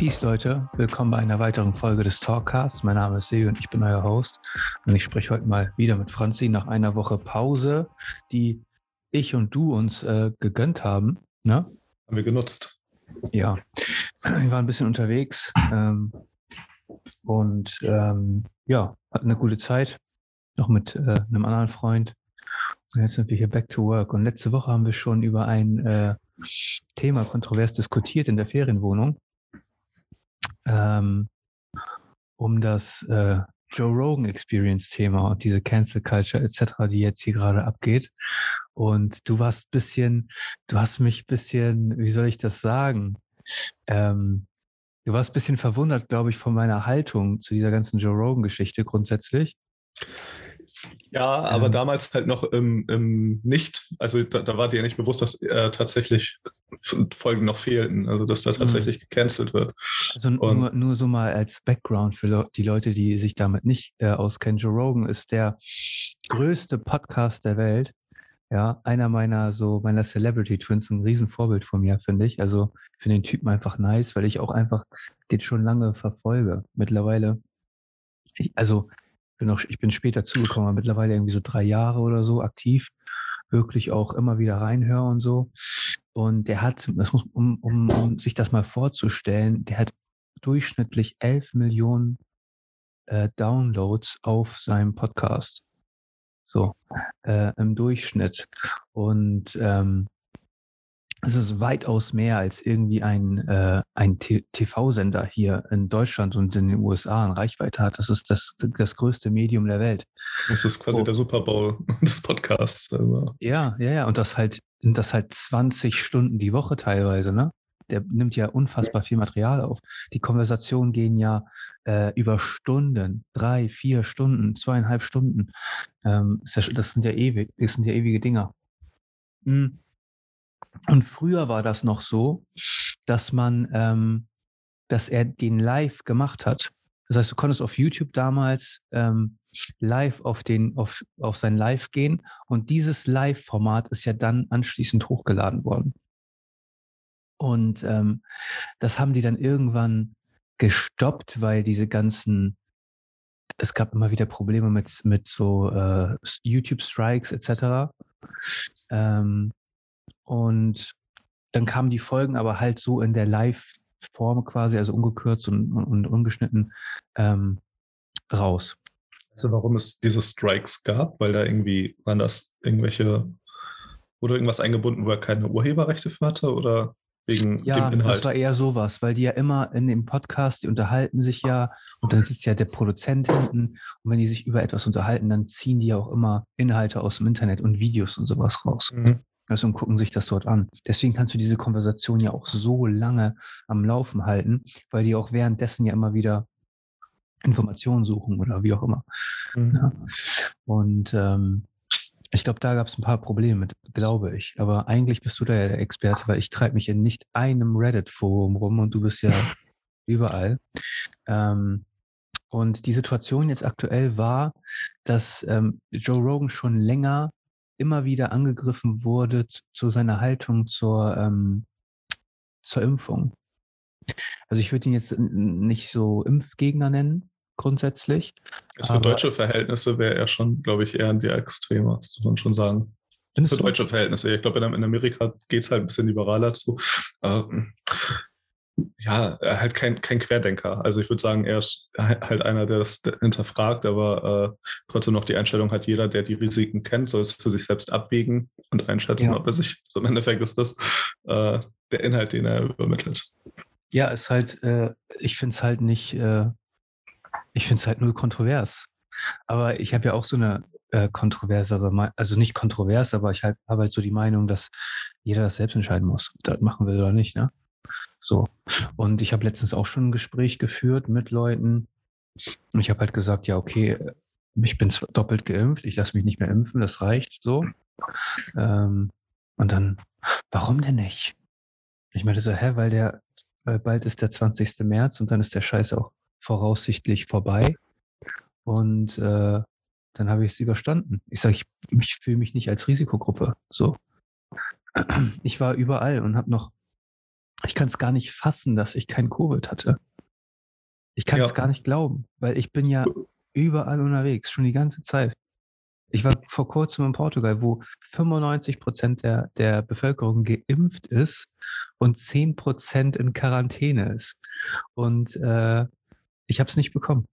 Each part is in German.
Peace, Leute. Willkommen bei einer weiteren Folge des Talkcasts. Mein Name ist Seo und ich bin euer Host. Und ich spreche heute mal wieder mit Franzi nach einer Woche Pause, die ich und du uns äh, gegönnt haben. Ne? Haben wir genutzt. Ja, wir waren ein bisschen unterwegs ähm, und ähm, ja, hatten eine gute Zeit. Noch mit äh, einem anderen Freund. Und jetzt sind wir hier back to work. Und letzte Woche haben wir schon über ein äh, Thema kontrovers diskutiert in der Ferienwohnung ähm, um das äh, Joe Rogan Experience Thema und diese Cancel Culture etc., die jetzt hier gerade abgeht. Und du warst bisschen, du hast mich bisschen, wie soll ich das sagen? Ähm, du warst bisschen verwundert, glaube ich, von meiner Haltung zu dieser ganzen Joe Rogan Geschichte grundsätzlich. Ja, aber ähm, damals halt noch im, im nicht, also da, da war dir ja nicht bewusst, dass äh, tatsächlich Folgen noch fehlten, also dass da mhm. tatsächlich mhm. gecancelt wird. Also nur, nur so mal als Background für die Leute, die sich damit nicht äh, auskennen. Joe Rogan ist der größte Podcast der Welt. Ja, einer meiner so meiner Celebrity Twins, ein Riesenvorbild von mir, finde ich. Also ich finde den Typen einfach nice, weil ich auch einfach den schon lange verfolge. Mittlerweile, ich, also bin auch, ich bin später zugekommen, aber mittlerweile irgendwie so drei Jahre oder so aktiv, wirklich auch immer wieder reinhöre und so. Und der hat, muss, um, um, um sich das mal vorzustellen, der hat durchschnittlich 11 Millionen äh, Downloads auf seinem Podcast. So, äh, im Durchschnitt. Und ähm, es ist weitaus mehr als irgendwie ein, äh, ein TV-Sender hier in Deutschland und in den USA an Reichweite hat. Das ist das, das größte Medium der Welt. Das ist quasi oh. der Super Bowl des Podcasts. Also. Ja, ja, ja. Und das halt, das halt 20 Stunden die Woche teilweise, ne? Der nimmt ja unfassbar viel Material auf. Die Konversationen gehen ja äh, über Stunden, drei, vier Stunden, zweieinhalb Stunden. Ähm, das sind ja ewig, das sind ja ewige Dinger. Mhm. Und früher war das noch so, dass man, ähm, dass er den live gemacht hat. Das heißt, du konntest auf YouTube damals ähm, live auf den, auf, auf sein Live gehen und dieses Live-Format ist ja dann anschließend hochgeladen worden. Und ähm, das haben die dann irgendwann gestoppt, weil diese ganzen, es gab immer wieder Probleme mit, mit so äh, YouTube-Strikes etc. Ähm, und dann kamen die Folgen aber halt so in der Live-Form quasi, also ungekürzt und, und, und ungeschnitten ähm, raus. Also warum es diese Strikes gab? Weil da irgendwie waren das irgendwelche oder irgendwas eingebunden, wo er keine Urheberrechte für hatte oder wegen ja, dem Inhalt? Das war eher sowas, weil die ja immer in dem Podcast, die unterhalten sich ja und dann sitzt ja der Produzent hinten und wenn die sich über etwas unterhalten, dann ziehen die ja auch immer Inhalte aus dem Internet und Videos und sowas raus. Mhm. Also und gucken sich das dort an. Deswegen kannst du diese Konversation ja auch so lange am Laufen halten, weil die auch währenddessen ja immer wieder Informationen suchen oder wie auch immer. Mhm. Ja. Und ähm, ich glaube, da gab es ein paar Probleme mit, glaube ich. Aber eigentlich bist du da ja der Experte, weil ich treibe mich in nicht einem Reddit-Forum rum und du bist ja überall. Ähm, und die Situation jetzt aktuell war, dass ähm, Joe Rogan schon länger immer wieder angegriffen wurde zu, zu seiner Haltung zur, ähm, zur Impfung. Also ich würde ihn jetzt nicht so Impfgegner nennen, grundsätzlich. Also für deutsche Verhältnisse wäre er schon, glaube ich, eher in der Extreme, das muss man schon sagen. Für deutsche Verhältnisse. Ich glaube, in Amerika geht es halt ein bisschen liberaler zu. Ähm, ja, halt kein, kein Querdenker. Also ich würde sagen, er ist halt einer, der das hinterfragt, aber äh, trotzdem noch die Einstellung hat, jeder, der die Risiken kennt, soll es für sich selbst abwägen und einschätzen, ja. ob er sich, so im Endeffekt ist das äh, der Inhalt, den er übermittelt. Ja, ist halt, äh, ich finde es halt nicht, äh, ich finde es halt nur kontrovers. Aber ich habe ja auch so eine äh, kontroversere, also nicht kontrovers, aber ich habe halt so die Meinung, dass jeder das selbst entscheiden muss, ob das machen will oder nicht, ne? So. Und ich habe letztens auch schon ein Gespräch geführt mit Leuten. Und ich habe halt gesagt, ja, okay, ich bin doppelt geimpft, ich lasse mich nicht mehr impfen, das reicht so. Ähm, und dann, warum denn nicht? Ich meinte so, hä, weil der, weil bald ist der 20. März und dann ist der Scheiß auch voraussichtlich vorbei. Und äh, dann habe ich es überstanden. Ich sage, ich, ich fühle mich nicht als Risikogruppe. So. Ich war überall und habe noch ich kann es gar nicht fassen, dass ich kein Covid hatte. Ich kann es ja. gar nicht glauben, weil ich bin ja überall unterwegs, schon die ganze Zeit. Ich war vor kurzem in Portugal, wo 95 Prozent der, der Bevölkerung geimpft ist und 10 Prozent in Quarantäne ist. Und äh, ich habe es nicht bekommen.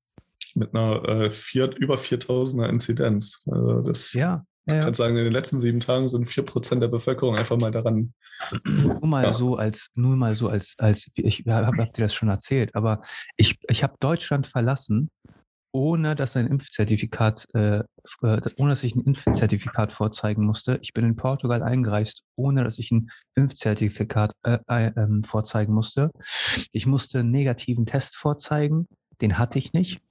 Mit einer äh, vier, über 4000er Inzidenz. Also das ja, ja. Ich kann sagen, in den letzten sieben Tagen sind 4 Prozent der Bevölkerung einfach mal daran. Nur mal ja. so als, nur mal so als, als ich habe hab dir das schon erzählt, aber ich, ich habe Deutschland verlassen ohne dass ein Impfzertifikat, äh, äh, ohne dass ich ein Impfzertifikat vorzeigen musste. Ich bin in Portugal eingereist, ohne dass ich ein Impfzertifikat äh, äh, ähm, vorzeigen musste. Ich musste einen negativen Test vorzeigen, den hatte ich nicht.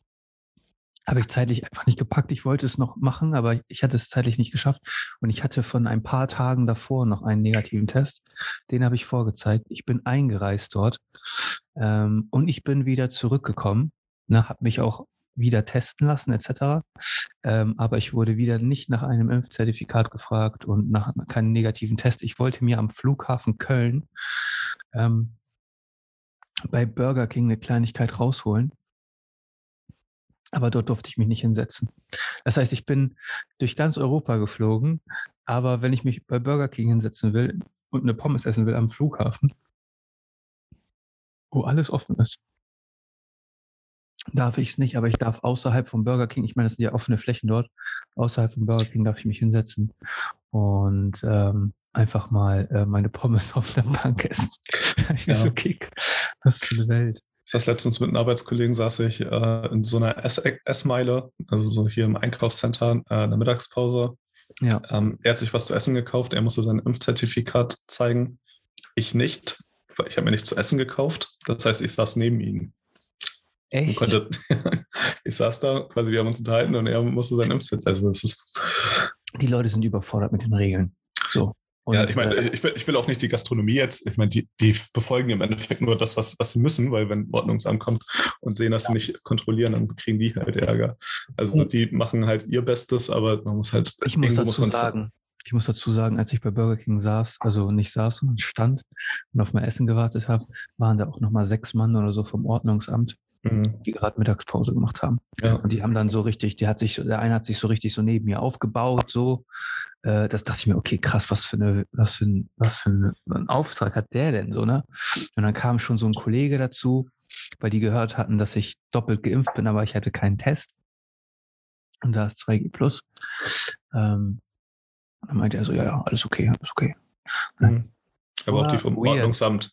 Habe ich zeitlich einfach nicht gepackt. Ich wollte es noch machen, aber ich hatte es zeitlich nicht geschafft. Und ich hatte von ein paar Tagen davor noch einen negativen Test. Den habe ich vorgezeigt. Ich bin eingereist dort ähm, und ich bin wieder zurückgekommen. Ne, habe mich auch wieder testen lassen etc. Ähm, aber ich wurde wieder nicht nach einem Impfzertifikat gefragt und nach keinem negativen Test. Ich wollte mir am Flughafen Köln ähm, bei Burger King eine Kleinigkeit rausholen. Aber dort durfte ich mich nicht hinsetzen. Das heißt, ich bin durch ganz Europa geflogen, aber wenn ich mich bei Burger King hinsetzen will und eine Pommes essen will am Flughafen, wo alles offen ist, darf ich es nicht, aber ich darf außerhalb vom Burger King, ich meine, das sind ja offene Flächen dort, außerhalb vom Burger King darf ich mich hinsetzen und ähm, einfach mal äh, meine Pommes auf der Bank essen. ich ja. so kick. Was für eine Welt. Das heißt, letztens mit einem Arbeitskollegen saß ich äh, in so einer Essmeile, also so hier im Einkaufscenter äh, in der Mittagspause. Ja. Ähm, er hat sich was zu essen gekauft, er musste sein Impfzertifikat zeigen. Ich nicht, weil ich habe mir nichts zu essen gekauft. Das heißt, ich saß neben ihm. Echt? Konnte, ich saß da, quasi, wir haben uns unterhalten und er musste sein Impfset. Also das ist. Die Leute sind überfordert mit den Regeln. So. Und, ja, ich meine, äh, ich will, ich will auch nicht die Gastronomie jetzt, ich meine, die, die befolgen im Endeffekt nur das, was, was sie müssen, weil wenn Ordnungsamt kommt und sehen, dass ja. sie nicht kontrollieren, dann kriegen die halt Ärger. Also die machen halt ihr Bestes, aber man muss halt. Ich muss dazu muss sagen, ich muss dazu sagen, als ich bei Burger King saß, also nicht saß, sondern stand und auf mein Essen gewartet habe, waren da auch nochmal sechs Mann oder so vom Ordnungsamt mhm. die gerade Mittagspause gemacht haben. Ja. Und die haben dann so richtig, der hat sich, der eine hat sich so richtig so neben mir aufgebaut, so. Äh, das dachte ich mir, okay, krass, was für eine, was für ein, was für ein Auftrag hat der denn so, ne? Und dann kam schon so ein Kollege dazu, weil die gehört hatten, dass ich doppelt geimpft bin, aber ich hatte keinen Test. Und da ist 2G plus. Ähm, und dann meinte er so, ja, ja, alles okay, alles okay. Mhm. Aber ah, auch die vom weird. Ordnungsamt,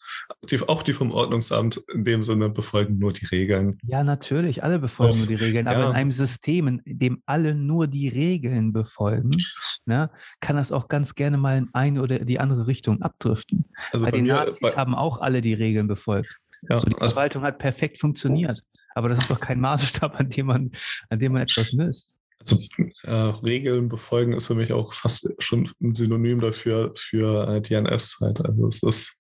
die, auch die vom Ordnungsamt in dem Sinne befolgen nur die Regeln. Ja, natürlich, alle befolgen nur die Regeln, aber ja. in einem System, in dem alle nur die Regeln befolgen, ne, kann das auch ganz gerne mal in eine oder die andere Richtung abdriften. Also bei, bei den mir, Nazis bei, haben auch alle die Regeln befolgt. Ja, so, die also, Verwaltung hat perfekt funktioniert. Aber das ist doch kein Maßstab, an dem man, an dem man etwas misst. Also äh, Regeln befolgen ist für mich auch fast schon ein Synonym dafür für äh, DNS-Zeit. Also es ist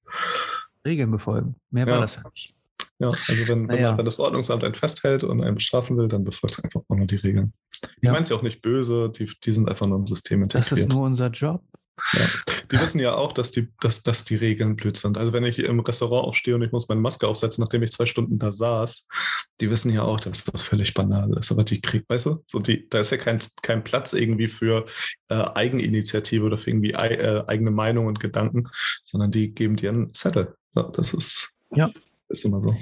Regeln befolgen. Mehr ja. war das ja nicht. Ja, also wenn, wenn, man, wenn, das Ordnungsamt einen festhält und einen bestrafen will, dann befolgt es einfach auch nur die Regeln. Ich meine es ja auch nicht böse, die, die sind einfach nur im System integriert. Das ist nur unser Job. Ja. Die wissen ja auch, dass die, dass, dass die Regeln blöd sind. Also wenn ich im Restaurant aufstehe und ich muss meine Maske aufsetzen, nachdem ich zwei Stunden da saß, die wissen ja auch, dass das völlig banal ist. Aber die kriegt, weißt du, so die, da ist ja kein, kein Platz irgendwie für äh, Eigeninitiative oder für irgendwie äh, eigene Meinung und Gedanken, sondern die geben dir einen Zettel. So, das ist, ja. ist immer so.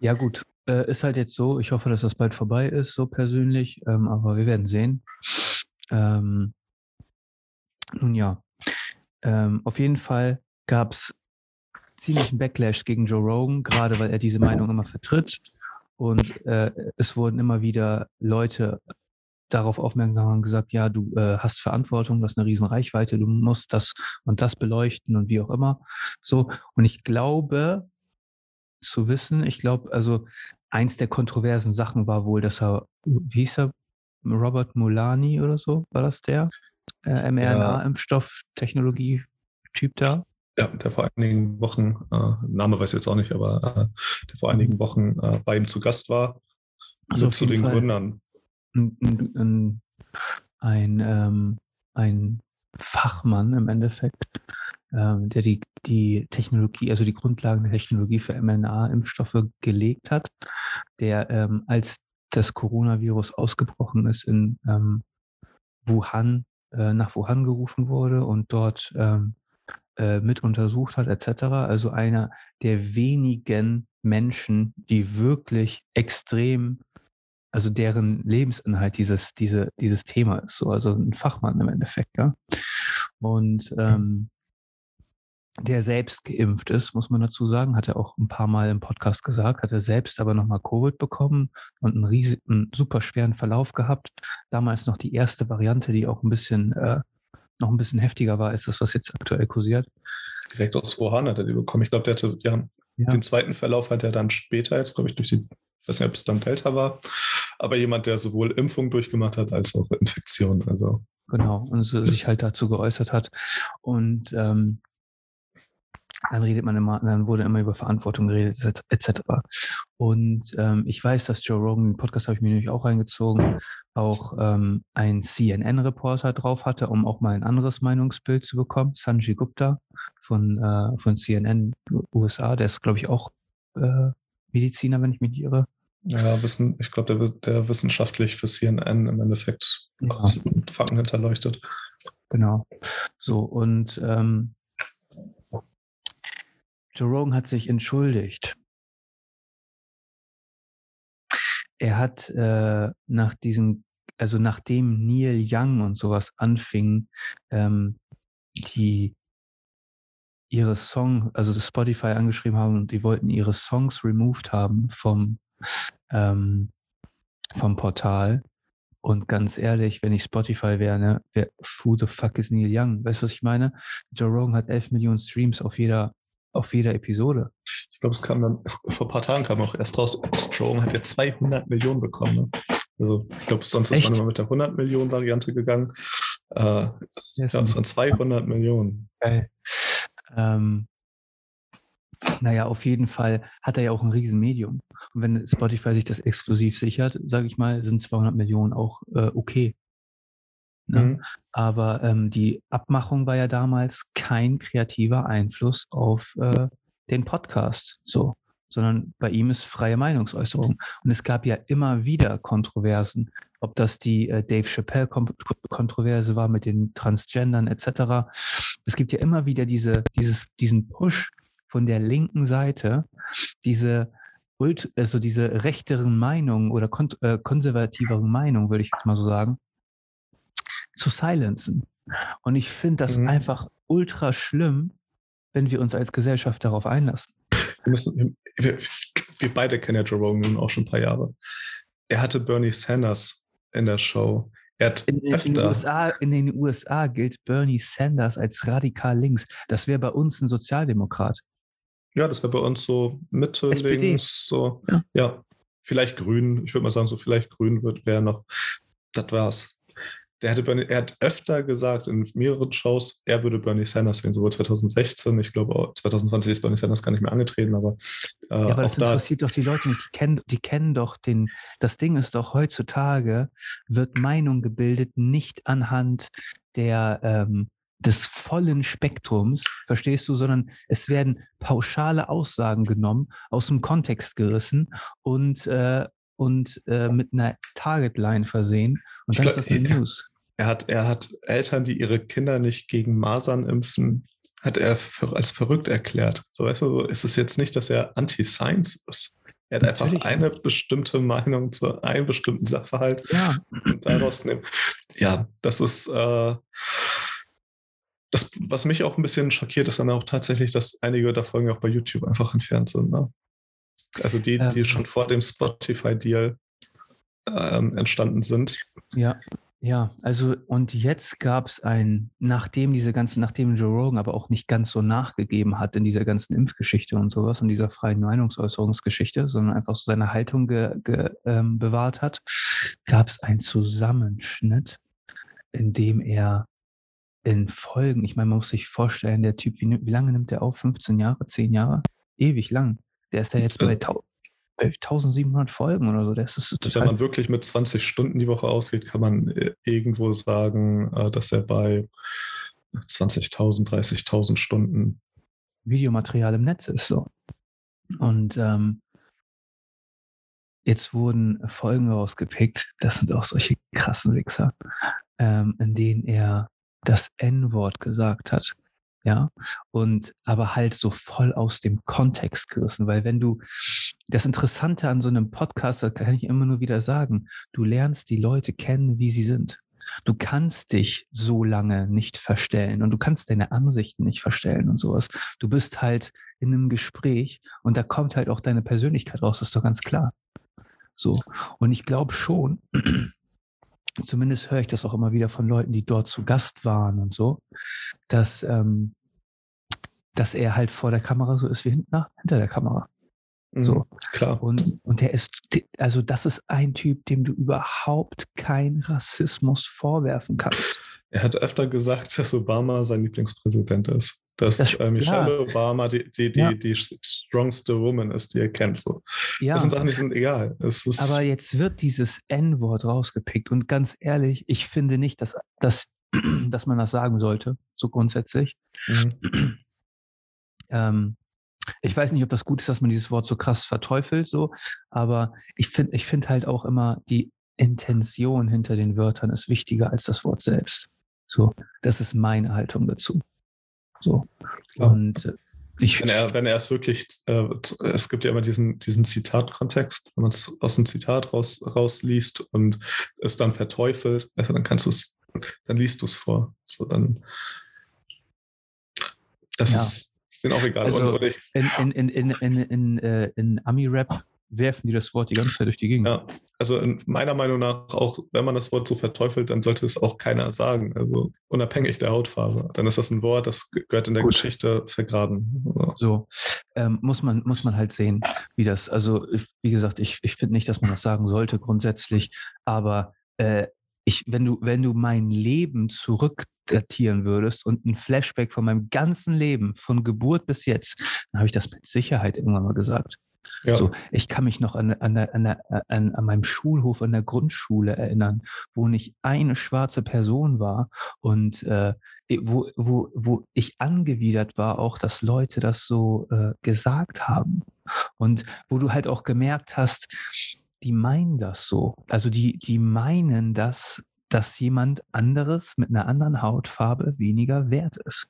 Ja, gut. Äh, ist halt jetzt so. Ich hoffe, dass das bald vorbei ist, so persönlich. Ähm, aber wir werden sehen. Ähm, nun ja, ähm, auf jeden Fall gab es ziemlichen Backlash gegen Joe Rogan, gerade weil er diese Meinung immer vertritt. Und äh, es wurden immer wieder Leute darauf aufmerksam und gesagt, ja, du äh, hast Verantwortung, du hast eine riesen Reichweite, du musst das und das beleuchten und wie auch immer. So, und ich glaube zu wissen, ich glaube, also eins der kontroversen Sachen war wohl, dass er, wie hieß er, Robert Mulani oder so, war das der? Äh, mRNA-Impfstofftechnologie-Typ da. Ja, der vor einigen Wochen, äh, Name weiß ich jetzt auch nicht, aber äh, der vor einigen Wochen äh, bei ihm zu Gast war. Also zu den Fall Gründern. Ein, ein, ein, ähm, ein Fachmann im Endeffekt, ähm, der die, die Technologie, also die Grundlagen der Technologie für mRNA-Impfstoffe gelegt hat, der ähm, als das Coronavirus ausgebrochen ist in ähm, Wuhan, äh, nach Wuhan gerufen wurde und dort ähm, äh, mit untersucht hat, etc. Also einer der wenigen Menschen, die wirklich extrem, also deren Lebensinhalt dieses, diese, dieses Thema ist, so, also ein Fachmann im Endeffekt, ja. Und ähm, der selbst geimpft ist, muss man dazu sagen, hat er auch ein paar Mal im Podcast gesagt, hat er selbst aber nochmal Covid bekommen und einen, riesigen, einen super schweren Verlauf gehabt. Damals noch die erste Variante, die auch ein bisschen, äh, noch ein bisschen heftiger war, ist das, was jetzt aktuell kursiert. Direkt aus Wuhan hat er die bekommen. Ich glaube, der hatte, ja, ja, den zweiten Verlauf hat er dann später jetzt, glaube ich, durch die, ich weiß nicht, ob es dann Delta war, aber jemand, der sowohl Impfung durchgemacht hat, als auch Infektion. Also. Genau, und so sich halt dazu geäußert hat. Und ähm, dann redet man immer, dann wurde immer über Verantwortung geredet, etc. Und ähm, ich weiß, dass Joe Rogan, den Podcast habe ich mir nämlich auch reingezogen, auch ähm, ein CNN-Reporter drauf hatte, um auch mal ein anderes Meinungsbild zu bekommen. Sanjay Gupta von, äh, von CNN USA, der ist, glaube ich, auch äh, Mediziner, wenn ich mich nicht irre. Ja, wissen, ich glaube, der, der wissenschaftlich für CNN im Endeffekt ja. Fakten hinterleuchtet. Genau. So, und ähm, Joe Rogan hat sich entschuldigt. Er hat äh, nach diesem, also nachdem Neil Young und sowas anfing, ähm, die ihre Song, also Spotify angeschrieben haben und die wollten ihre Songs removed haben vom, ähm, vom Portal. Und ganz ehrlich, wenn ich Spotify wäre, ne, wer, who the fuck is Neil Young? Weißt du, was ich meine? Joe Rogan hat 11 Millionen Streams auf jeder auf jeder Episode. Ich glaube, es kam dann, vor ein paar Tagen kam auch erst raus, Strong hat ja 200 Millionen bekommen. Ne? Also ich glaube, sonst Echt? ist man immer mit der 100 Millionen Variante gegangen. Äh, yes. Ja, es waren 200 Millionen. Geil. Ähm, naja, auf jeden Fall hat er ja auch ein Riesenmedium. Und wenn Spotify sich das exklusiv sichert, sage ich mal, sind 200 Millionen auch äh, okay. Ne? Mhm. Aber ähm, die Abmachung war ja damals kein kreativer Einfluss auf äh, den Podcast, so, sondern bei ihm ist freie Meinungsäußerung. Und es gab ja immer wieder Kontroversen, ob das die äh, Dave Chappelle-Kontroverse war mit den Transgendern etc. Es gibt ja immer wieder diese, dieses, diesen Push von der linken Seite, diese also diese rechteren Meinungen oder kon äh, konservativeren Meinungen, würde ich jetzt mal so sagen, zu silenzen. Und ich finde das mhm. einfach ultra schlimm, wenn wir uns als Gesellschaft darauf einlassen. Wir, müssen, wir, wir beide kennen ja Joe Rogan nun auch schon ein paar Jahre. Er hatte Bernie Sanders in der Show. Er hat in, in, in, den USA, in den USA gilt Bernie Sanders als radikal links. Das wäre bei uns ein Sozialdemokrat. Ja, das wäre bei uns so Mitte SPD. links, so ja. ja. vielleicht grün. Ich würde mal sagen, so vielleicht grün wird wäre noch. Das war's der hätte Bernie, er hat öfter gesagt in mehreren Shows, er würde Bernie Sanders wählen, sowohl 2016, ich glaube 2020 ist Bernie Sanders gar nicht mehr angetreten, aber äh, ja, aber das interessiert da, doch die Leute nicht, die kennen, die kennen doch den, das Ding ist doch heutzutage wird Meinung gebildet nicht anhand der ähm, des vollen Spektrums, verstehst du, sondern es werden pauschale Aussagen genommen, aus dem Kontext gerissen und äh, und äh, mit einer Targetline versehen. Und dann glaub, ist das eine News. Er hat, er hat Eltern, die ihre Kinder nicht gegen Masern impfen, hat er als verrückt erklärt. So weißt du, ist es jetzt nicht, dass er Anti-Science ist. Er hat Natürlich. einfach eine bestimmte Meinung zu einem bestimmten Sachverhalt ja. und daraus nehmen. Ja, das ist äh, das, was mich auch ein bisschen schockiert, ist dann auch tatsächlich, dass einige der Folgen auch bei YouTube einfach entfernt sind. Ne? Also die, die ähm, schon vor dem Spotify-Deal ähm, entstanden sind. Ja, ja, also und jetzt gab es ein, nachdem diese ganzen, nachdem Joe Rogan aber auch nicht ganz so nachgegeben hat in dieser ganzen Impfgeschichte und sowas und dieser freien Meinungsäußerungsgeschichte, sondern einfach so seine Haltung ge, ge, ähm, bewahrt hat, gab es einen Zusammenschnitt, in dem er in Folgen, ich meine, man muss sich vorstellen, der Typ, wie, wie lange nimmt der auf? 15 Jahre, 10 Jahre? Ewig lang. Der ist ja jetzt bei 1700 Folgen oder so. Das ist, das Wenn man wirklich mit 20 Stunden die Woche ausgeht, kann man äh, irgendwo sagen, äh, dass er bei 20.000, 30.000 Stunden Videomaterial im Netz ist so. Und ähm, jetzt wurden Folgen rausgepickt, das sind auch solche krassen Wichser, ähm, in denen er das N-Wort gesagt hat. Ja, und aber halt so voll aus dem Kontext gerissen, weil wenn du das Interessante an so einem Podcast, das kann ich immer nur wieder sagen, du lernst die Leute kennen, wie sie sind. Du kannst dich so lange nicht verstellen und du kannst deine Ansichten nicht verstellen und sowas. Du bist halt in einem Gespräch und da kommt halt auch deine Persönlichkeit raus, das ist doch ganz klar. So. Und ich glaube schon, zumindest höre ich das auch immer wieder von Leuten, die dort zu Gast waren und so, dass, ähm, dass er halt vor der Kamera so ist wie hinter, hinter der Kamera. So. Mhm, klar. Und, und der ist, also das ist ein Typ, dem du überhaupt keinen Rassismus vorwerfen kannst. Er hat öfter gesagt, dass Obama sein Lieblingspräsident ist. Dass das, äh, Michelle ja. Obama die, die, die, ja. die strongste Woman ist, die er kennt. So. Ja. Das sind Sachen, die sind egal. Aber jetzt wird dieses N-Wort rausgepickt. Und ganz ehrlich, ich finde nicht, dass, dass, dass man das sagen sollte, so grundsätzlich. Mhm. ähm, ich weiß nicht, ob das gut ist, dass man dieses Wort so krass verteufelt, so, aber ich finde ich finde halt auch immer, die Intention hinter den Wörtern ist wichtiger als das Wort selbst. So, das ist meine Haltung dazu. So. Klar. Und äh, ich, wenn er, wenn er es wirklich, äh, es gibt ja immer diesen, diesen Zitatkontext, wenn man es aus dem Zitat raus, rausliest und es dann verteufelt, also dann kannst du es, dann liest du es vor. So dann das ja. ist ist denen auch egal. Also in, in, in, in, in, in, äh, in Ami-Rap werfen die das Wort die ganze Zeit durch die Gegend. Ja, also meiner Meinung nach, auch wenn man das Wort so verteufelt, dann sollte es auch keiner sagen. Also unabhängig der Hautfarbe. Dann ist das ein Wort, das gehört in der Gut. Geschichte vergraben. So, ähm, muss, man, muss man halt sehen, wie das, also wie gesagt, ich, ich finde nicht, dass man das sagen sollte grundsätzlich, aber äh, ich, wenn du, wenn du mein Leben zurückdatieren würdest und ein Flashback von meinem ganzen Leben, von Geburt bis jetzt, dann habe ich das mit Sicherheit irgendwann mal gesagt. Ja. So, ich kann mich noch an, an, an, an, an meinem Schulhof an der Grundschule erinnern, wo nicht eine schwarze Person war und äh, wo, wo, wo ich angewidert war, auch dass Leute das so äh, gesagt haben. Und wo du halt auch gemerkt hast, die meinen das so. Also die, die meinen das, dass jemand anderes mit einer anderen Hautfarbe weniger wert ist.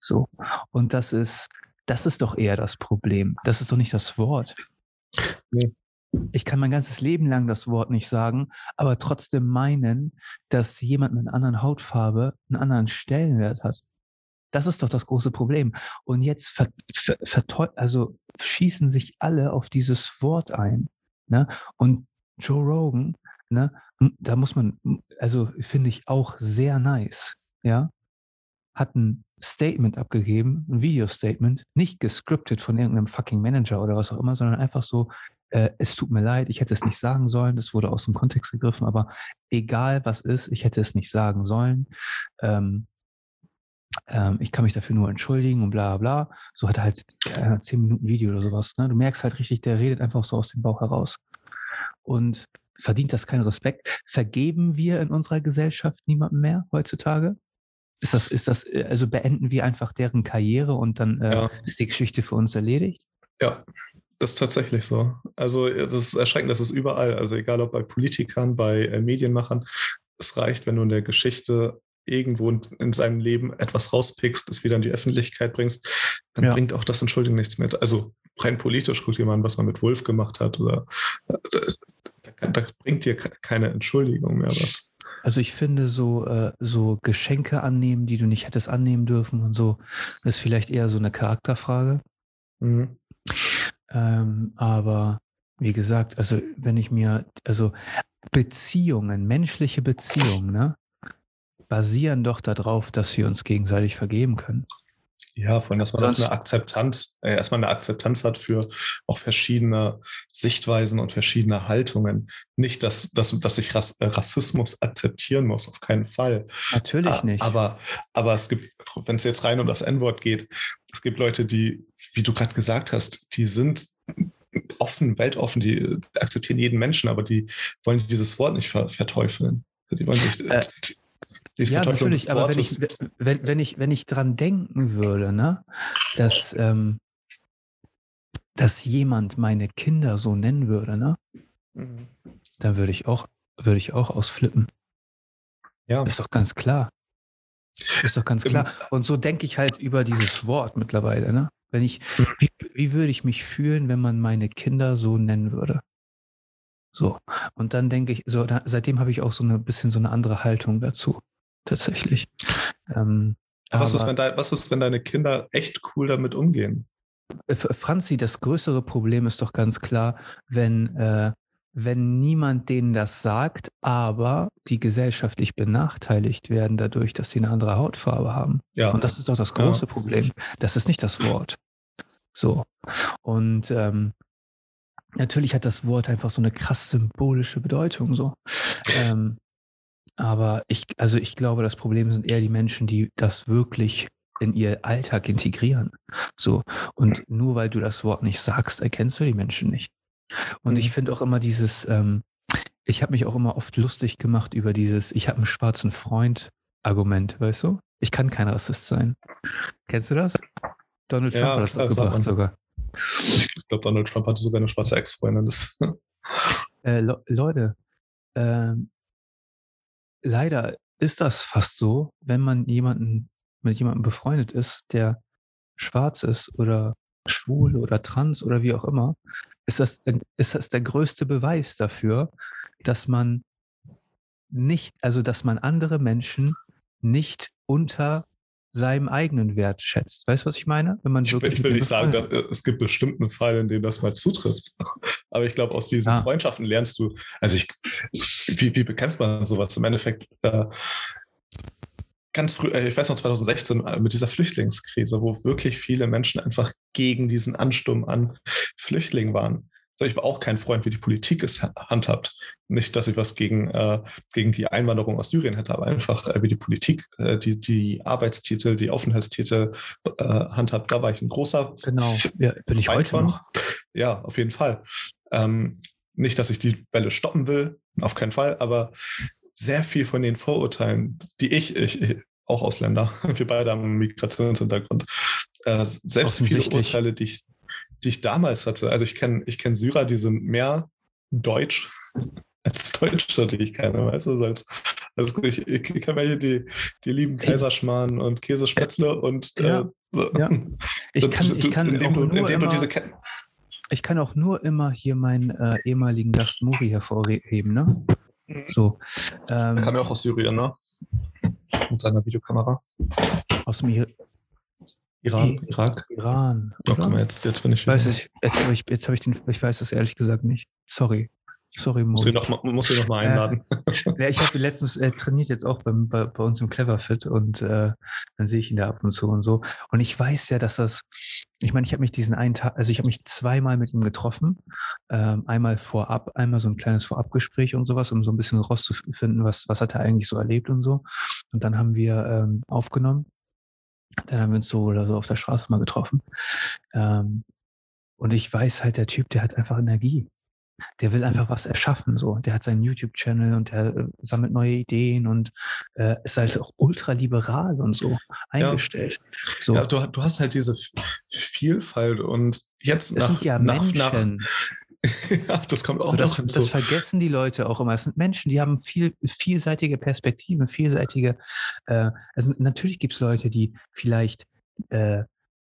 So. Und das ist, das ist doch eher das Problem. Das ist doch nicht das Wort. Nee. Ich kann mein ganzes Leben lang das Wort nicht sagen, aber trotzdem meinen, dass jemand mit einer anderen Hautfarbe einen anderen Stellenwert hat. Das ist doch das große Problem. Und jetzt ver, ver, ver, also schießen sich alle auf dieses Wort ein. Ne? Und Joe Rogan, ne, da muss man, also finde ich auch sehr nice, ja, hat ein Statement abgegeben, ein Video-Statement, nicht gescriptet von irgendeinem fucking Manager oder was auch immer, sondern einfach so, äh, es tut mir leid, ich hätte es nicht sagen sollen, das wurde aus dem Kontext gegriffen, aber egal was ist, ich hätte es nicht sagen sollen. Ähm, ähm, ich kann mich dafür nur entschuldigen und bla bla. So hat er halt äh, zehn Minuten Video oder sowas. Ne? Du merkst halt richtig, der redet einfach so aus dem Bauch heraus. Und verdient das keinen Respekt? Vergeben wir in unserer Gesellschaft niemandem mehr heutzutage? Ist das, ist das, äh, also beenden wir einfach deren Karriere und dann äh, ja. ist die Geschichte für uns erledigt? Ja, das ist tatsächlich so. Also das ist erschreckend, das ist überall. Also egal ob bei Politikern, bei äh, Medienmachern, es reicht, wenn du in der Geschichte irgendwo in seinem Leben etwas rauspickst, das wieder in die Öffentlichkeit bringst, dann ja. bringt auch das Entschuldigen nichts mehr. Also rein politisch guck dir mal an, was man mit Wolf gemacht hat. Oder das, da, da, bringt dir keine Entschuldigung mehr was. Also ich finde so, äh, so Geschenke annehmen, die du nicht hättest annehmen dürfen und so, ist vielleicht eher so eine Charakterfrage. Mhm. Ähm, aber wie gesagt, also wenn ich mir, also Beziehungen, menschliche Beziehungen, ne, basieren doch darauf, dass wir uns gegenseitig vergeben können. Ja, von dass man Sonst, eine Akzeptanz, äh, erstmal eine Akzeptanz hat für auch verschiedene Sichtweisen und verschiedene Haltungen. Nicht, dass, dass, dass ich Rass, äh, Rassismus akzeptieren muss, auf keinen Fall. Natürlich nicht. Aber, aber es gibt, wenn es jetzt rein um das N-Wort geht, es gibt Leute, die, wie du gerade gesagt hast, die sind offen, weltoffen, die akzeptieren jeden Menschen, aber die wollen dieses Wort nicht ver verteufeln. Die wollen sich, äh, Die ja, natürlich, aber wenn ich, wenn, wenn, ich, wenn ich dran denken würde, ne, dass, ähm, dass jemand meine Kinder so nennen würde, ne, mhm. dann würde ich auch, würde ich auch ausflippen. Ja. Ist doch ganz klar. Ist doch ganz klar. Und so denke ich halt über dieses Wort mittlerweile, ne? Wenn ich, mhm. wie, wie würde ich mich fühlen, wenn man meine Kinder so nennen würde? So. Und dann denke ich, so, da, seitdem habe ich auch so ein bisschen so eine andere Haltung dazu. Tatsächlich. Ähm, was, ist, wenn de, was ist, wenn deine Kinder echt cool damit umgehen? Franzi, das größere Problem ist doch ganz klar, wenn, äh, wenn niemand denen das sagt, aber die gesellschaftlich benachteiligt werden dadurch, dass sie eine andere Hautfarbe haben. Ja. Und das ist doch das große ja. Problem. Das ist nicht das Wort. So. Und ähm, natürlich hat das Wort einfach so eine krass symbolische Bedeutung. So. Ähm, aber ich, also ich glaube, das Problem sind eher die Menschen, die das wirklich in ihr Alltag integrieren. So. Und nur weil du das Wort nicht sagst, erkennst du die Menschen nicht. Und mhm. ich finde auch immer dieses, ähm, ich habe mich auch immer oft lustig gemacht über dieses, ich habe einen schwarzen Freund Argument, weißt du? Ich kann kein Rassist sein. Kennst du das? Donald Trump ja, hat das doch gebracht sogar. Ich glaube, Donald Trump hatte sogar eine schwarze Ex-Freundin. äh, Le Leute, äh, leider ist das fast so, wenn man jemanden mit jemandem befreundet ist, der schwarz ist oder schwul oder trans oder wie auch immer, ist das, ist das der größte Beweis dafür, dass man nicht, also dass man andere Menschen nicht unter seinem eigenen Wert schätzt. Weißt du, was ich meine? Wenn man ich, ich will nicht sagen, dass, es gibt bestimmten Fall, in dem das mal zutrifft. Aber ich glaube, aus diesen ja. Freundschaften lernst du, also ich, wie, wie bekämpft man sowas? Im Endeffekt, äh, ganz früh, äh, ich weiß noch 2016 äh, mit dieser Flüchtlingskrise, wo wirklich viele Menschen einfach gegen diesen Ansturm an Flüchtlingen waren. Ich war auch kein Freund, wie die Politik es handhabt. Nicht, dass ich was gegen, äh, gegen die Einwanderung aus Syrien hätte, aber einfach, äh, wie die Politik äh, die, die Arbeitstitel, die Aufenthaltstitel äh, handhabt. Da war ich ein großer. Genau, ja, bin ich heute von. noch. Ja, auf jeden Fall. Ähm, nicht, dass ich die Welle stoppen will, auf keinen Fall, aber sehr viel von den Vorurteilen, die ich, ich auch Ausländer, wir beide haben einen Migrationshintergrund, äh, selbst viele Urteile, die ich die ich damals hatte. Also ich kenne ich kenn Syrer, die sind mehr deutsch als Deutsche, die ich kenne, weißt du? Als, also ich, ich kenne hier die, die lieben Kaiserschmarrn und Käsespätzle und ja, äh, ja. Ich kann, ich kann indem, du, indem du diese Ketten. Ich kann auch nur immer hier meinen äh, ehemaligen Gast Muri hervorheben, ne? So. Ähm, er kam ja auch aus Syrien, ne? Mit seiner Videokamera. Aus dem Iran, Irak? Iran. Guck mal, jetzt, jetzt bin ich. Weiß ich, jetzt habe ich, jetzt hab ich den, ich weiß das ehrlich gesagt nicht. Sorry. Sorry, Mo. Muss ich noch, muss ich noch mal einladen. Äh, ja, ich habe letztens äh, trainiert jetzt auch beim, bei, bei uns im Cleverfit und äh, dann sehe ich ihn da ab und zu und so. Und ich weiß ja, dass das, ich meine, ich habe mich diesen einen Tag, also ich habe mich zweimal mit ihm getroffen. Ähm, einmal vorab, einmal so ein kleines Vorabgespräch und sowas, um so ein bisschen rauszufinden, was, was hat er eigentlich so erlebt und so. Und dann haben wir ähm, aufgenommen dann haben wir uns so oder so auf der Straße mal getroffen. Ähm, und ich weiß halt, der Typ, der hat einfach Energie. Der will einfach was erschaffen, so. Der hat seinen YouTube-Channel und der äh, sammelt neue Ideen und äh, ist halt auch ultraliberal und so eingestellt. Ja, so. ja du, du, hast halt diese Vielfalt und jetzt es nach, sind ja nach, Menschen. Nach, ja, das kommt auch so, das, hinzu. Das vergessen die Leute auch immer. Es sind Menschen, die haben viel, vielseitige Perspektiven, vielseitige. Äh, also natürlich gibt es Leute, die vielleicht äh,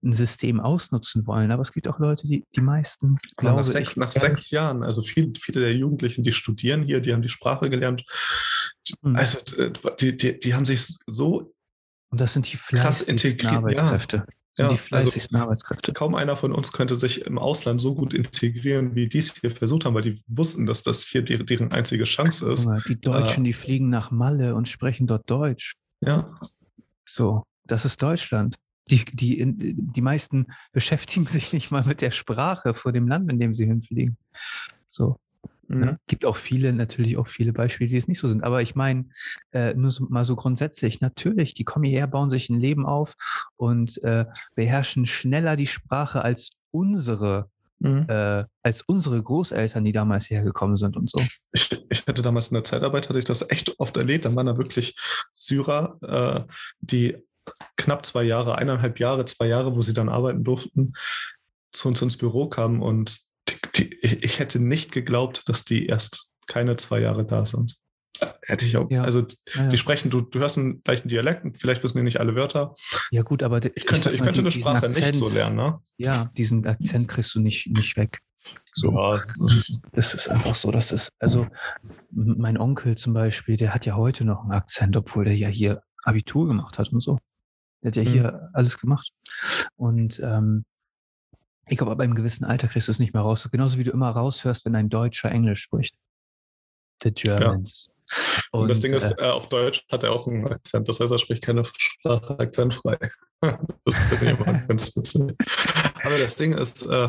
ein System ausnutzen wollen, aber es gibt auch Leute, die die meisten, glaube nach sechs, ich, nach sechs Jahren, also viele, viele der Jugendlichen, die studieren hier, die haben die Sprache gelernt. Mhm. Also die, die, die haben sich so und das sind die krass integriert. Arbeitskräfte. Ja sind ja, die fleißigsten also Arbeitskräfte. Kaum einer von uns könnte sich im Ausland so gut integrieren, wie die es hier versucht haben, weil die wussten, dass das hier deren, deren einzige Chance ist. Die Deutschen, äh, die fliegen nach Malle und sprechen dort Deutsch. Ja. So, das ist Deutschland. Die, die, die meisten beschäftigen sich nicht mal mit der Sprache vor dem Land, in dem sie hinfliegen. So. Mhm. Ja, gibt auch viele, natürlich auch viele Beispiele, die es nicht so sind. Aber ich meine, äh, nur so, mal so grundsätzlich, natürlich, die kommen hierher, bauen sich ein Leben auf und äh, beherrschen schneller die Sprache als unsere mhm. äh, als unsere Großeltern, die damals hergekommen sind und so. Ich, ich hatte damals in der Zeitarbeit, hatte ich das echt oft erlebt. Dann waren da wirklich Syrer, äh, die knapp zwei Jahre, eineinhalb Jahre, zwei Jahre, wo sie dann arbeiten durften, zu uns ins Büro kamen und die, die, ich, hätte nicht geglaubt, dass die erst keine zwei Jahre da sind. Hätte ich auch. Ja. Also ja, ja. die sprechen, du, du hörst einen gleichen Dialekt, vielleicht wissen die nicht alle Wörter. Ja, gut, aber ich könnte, ich, ich könnte die, eine Sprache Akzent, nicht so lernen, ne? Ja, diesen Akzent kriegst du nicht, nicht weg. So. Ja. Das ist einfach so, das ist, also mein Onkel zum Beispiel, der hat ja heute noch einen Akzent, obwohl der ja hier Abitur gemacht hat und so. Der hat ja mhm. hier alles gemacht. Und ähm, ich glaube, aber im gewissen Alter kriegst du es nicht mehr raus. Genauso wie du immer raushörst, wenn ein Deutscher Englisch spricht. The Germans. Und, und, das Ding ist, äh, auf Deutsch hat er auch einen Akzent. Das heißt, er spricht keine Sprache akzentfrei. das finde ich immer ganz witzig. Aber das Ding ist, äh,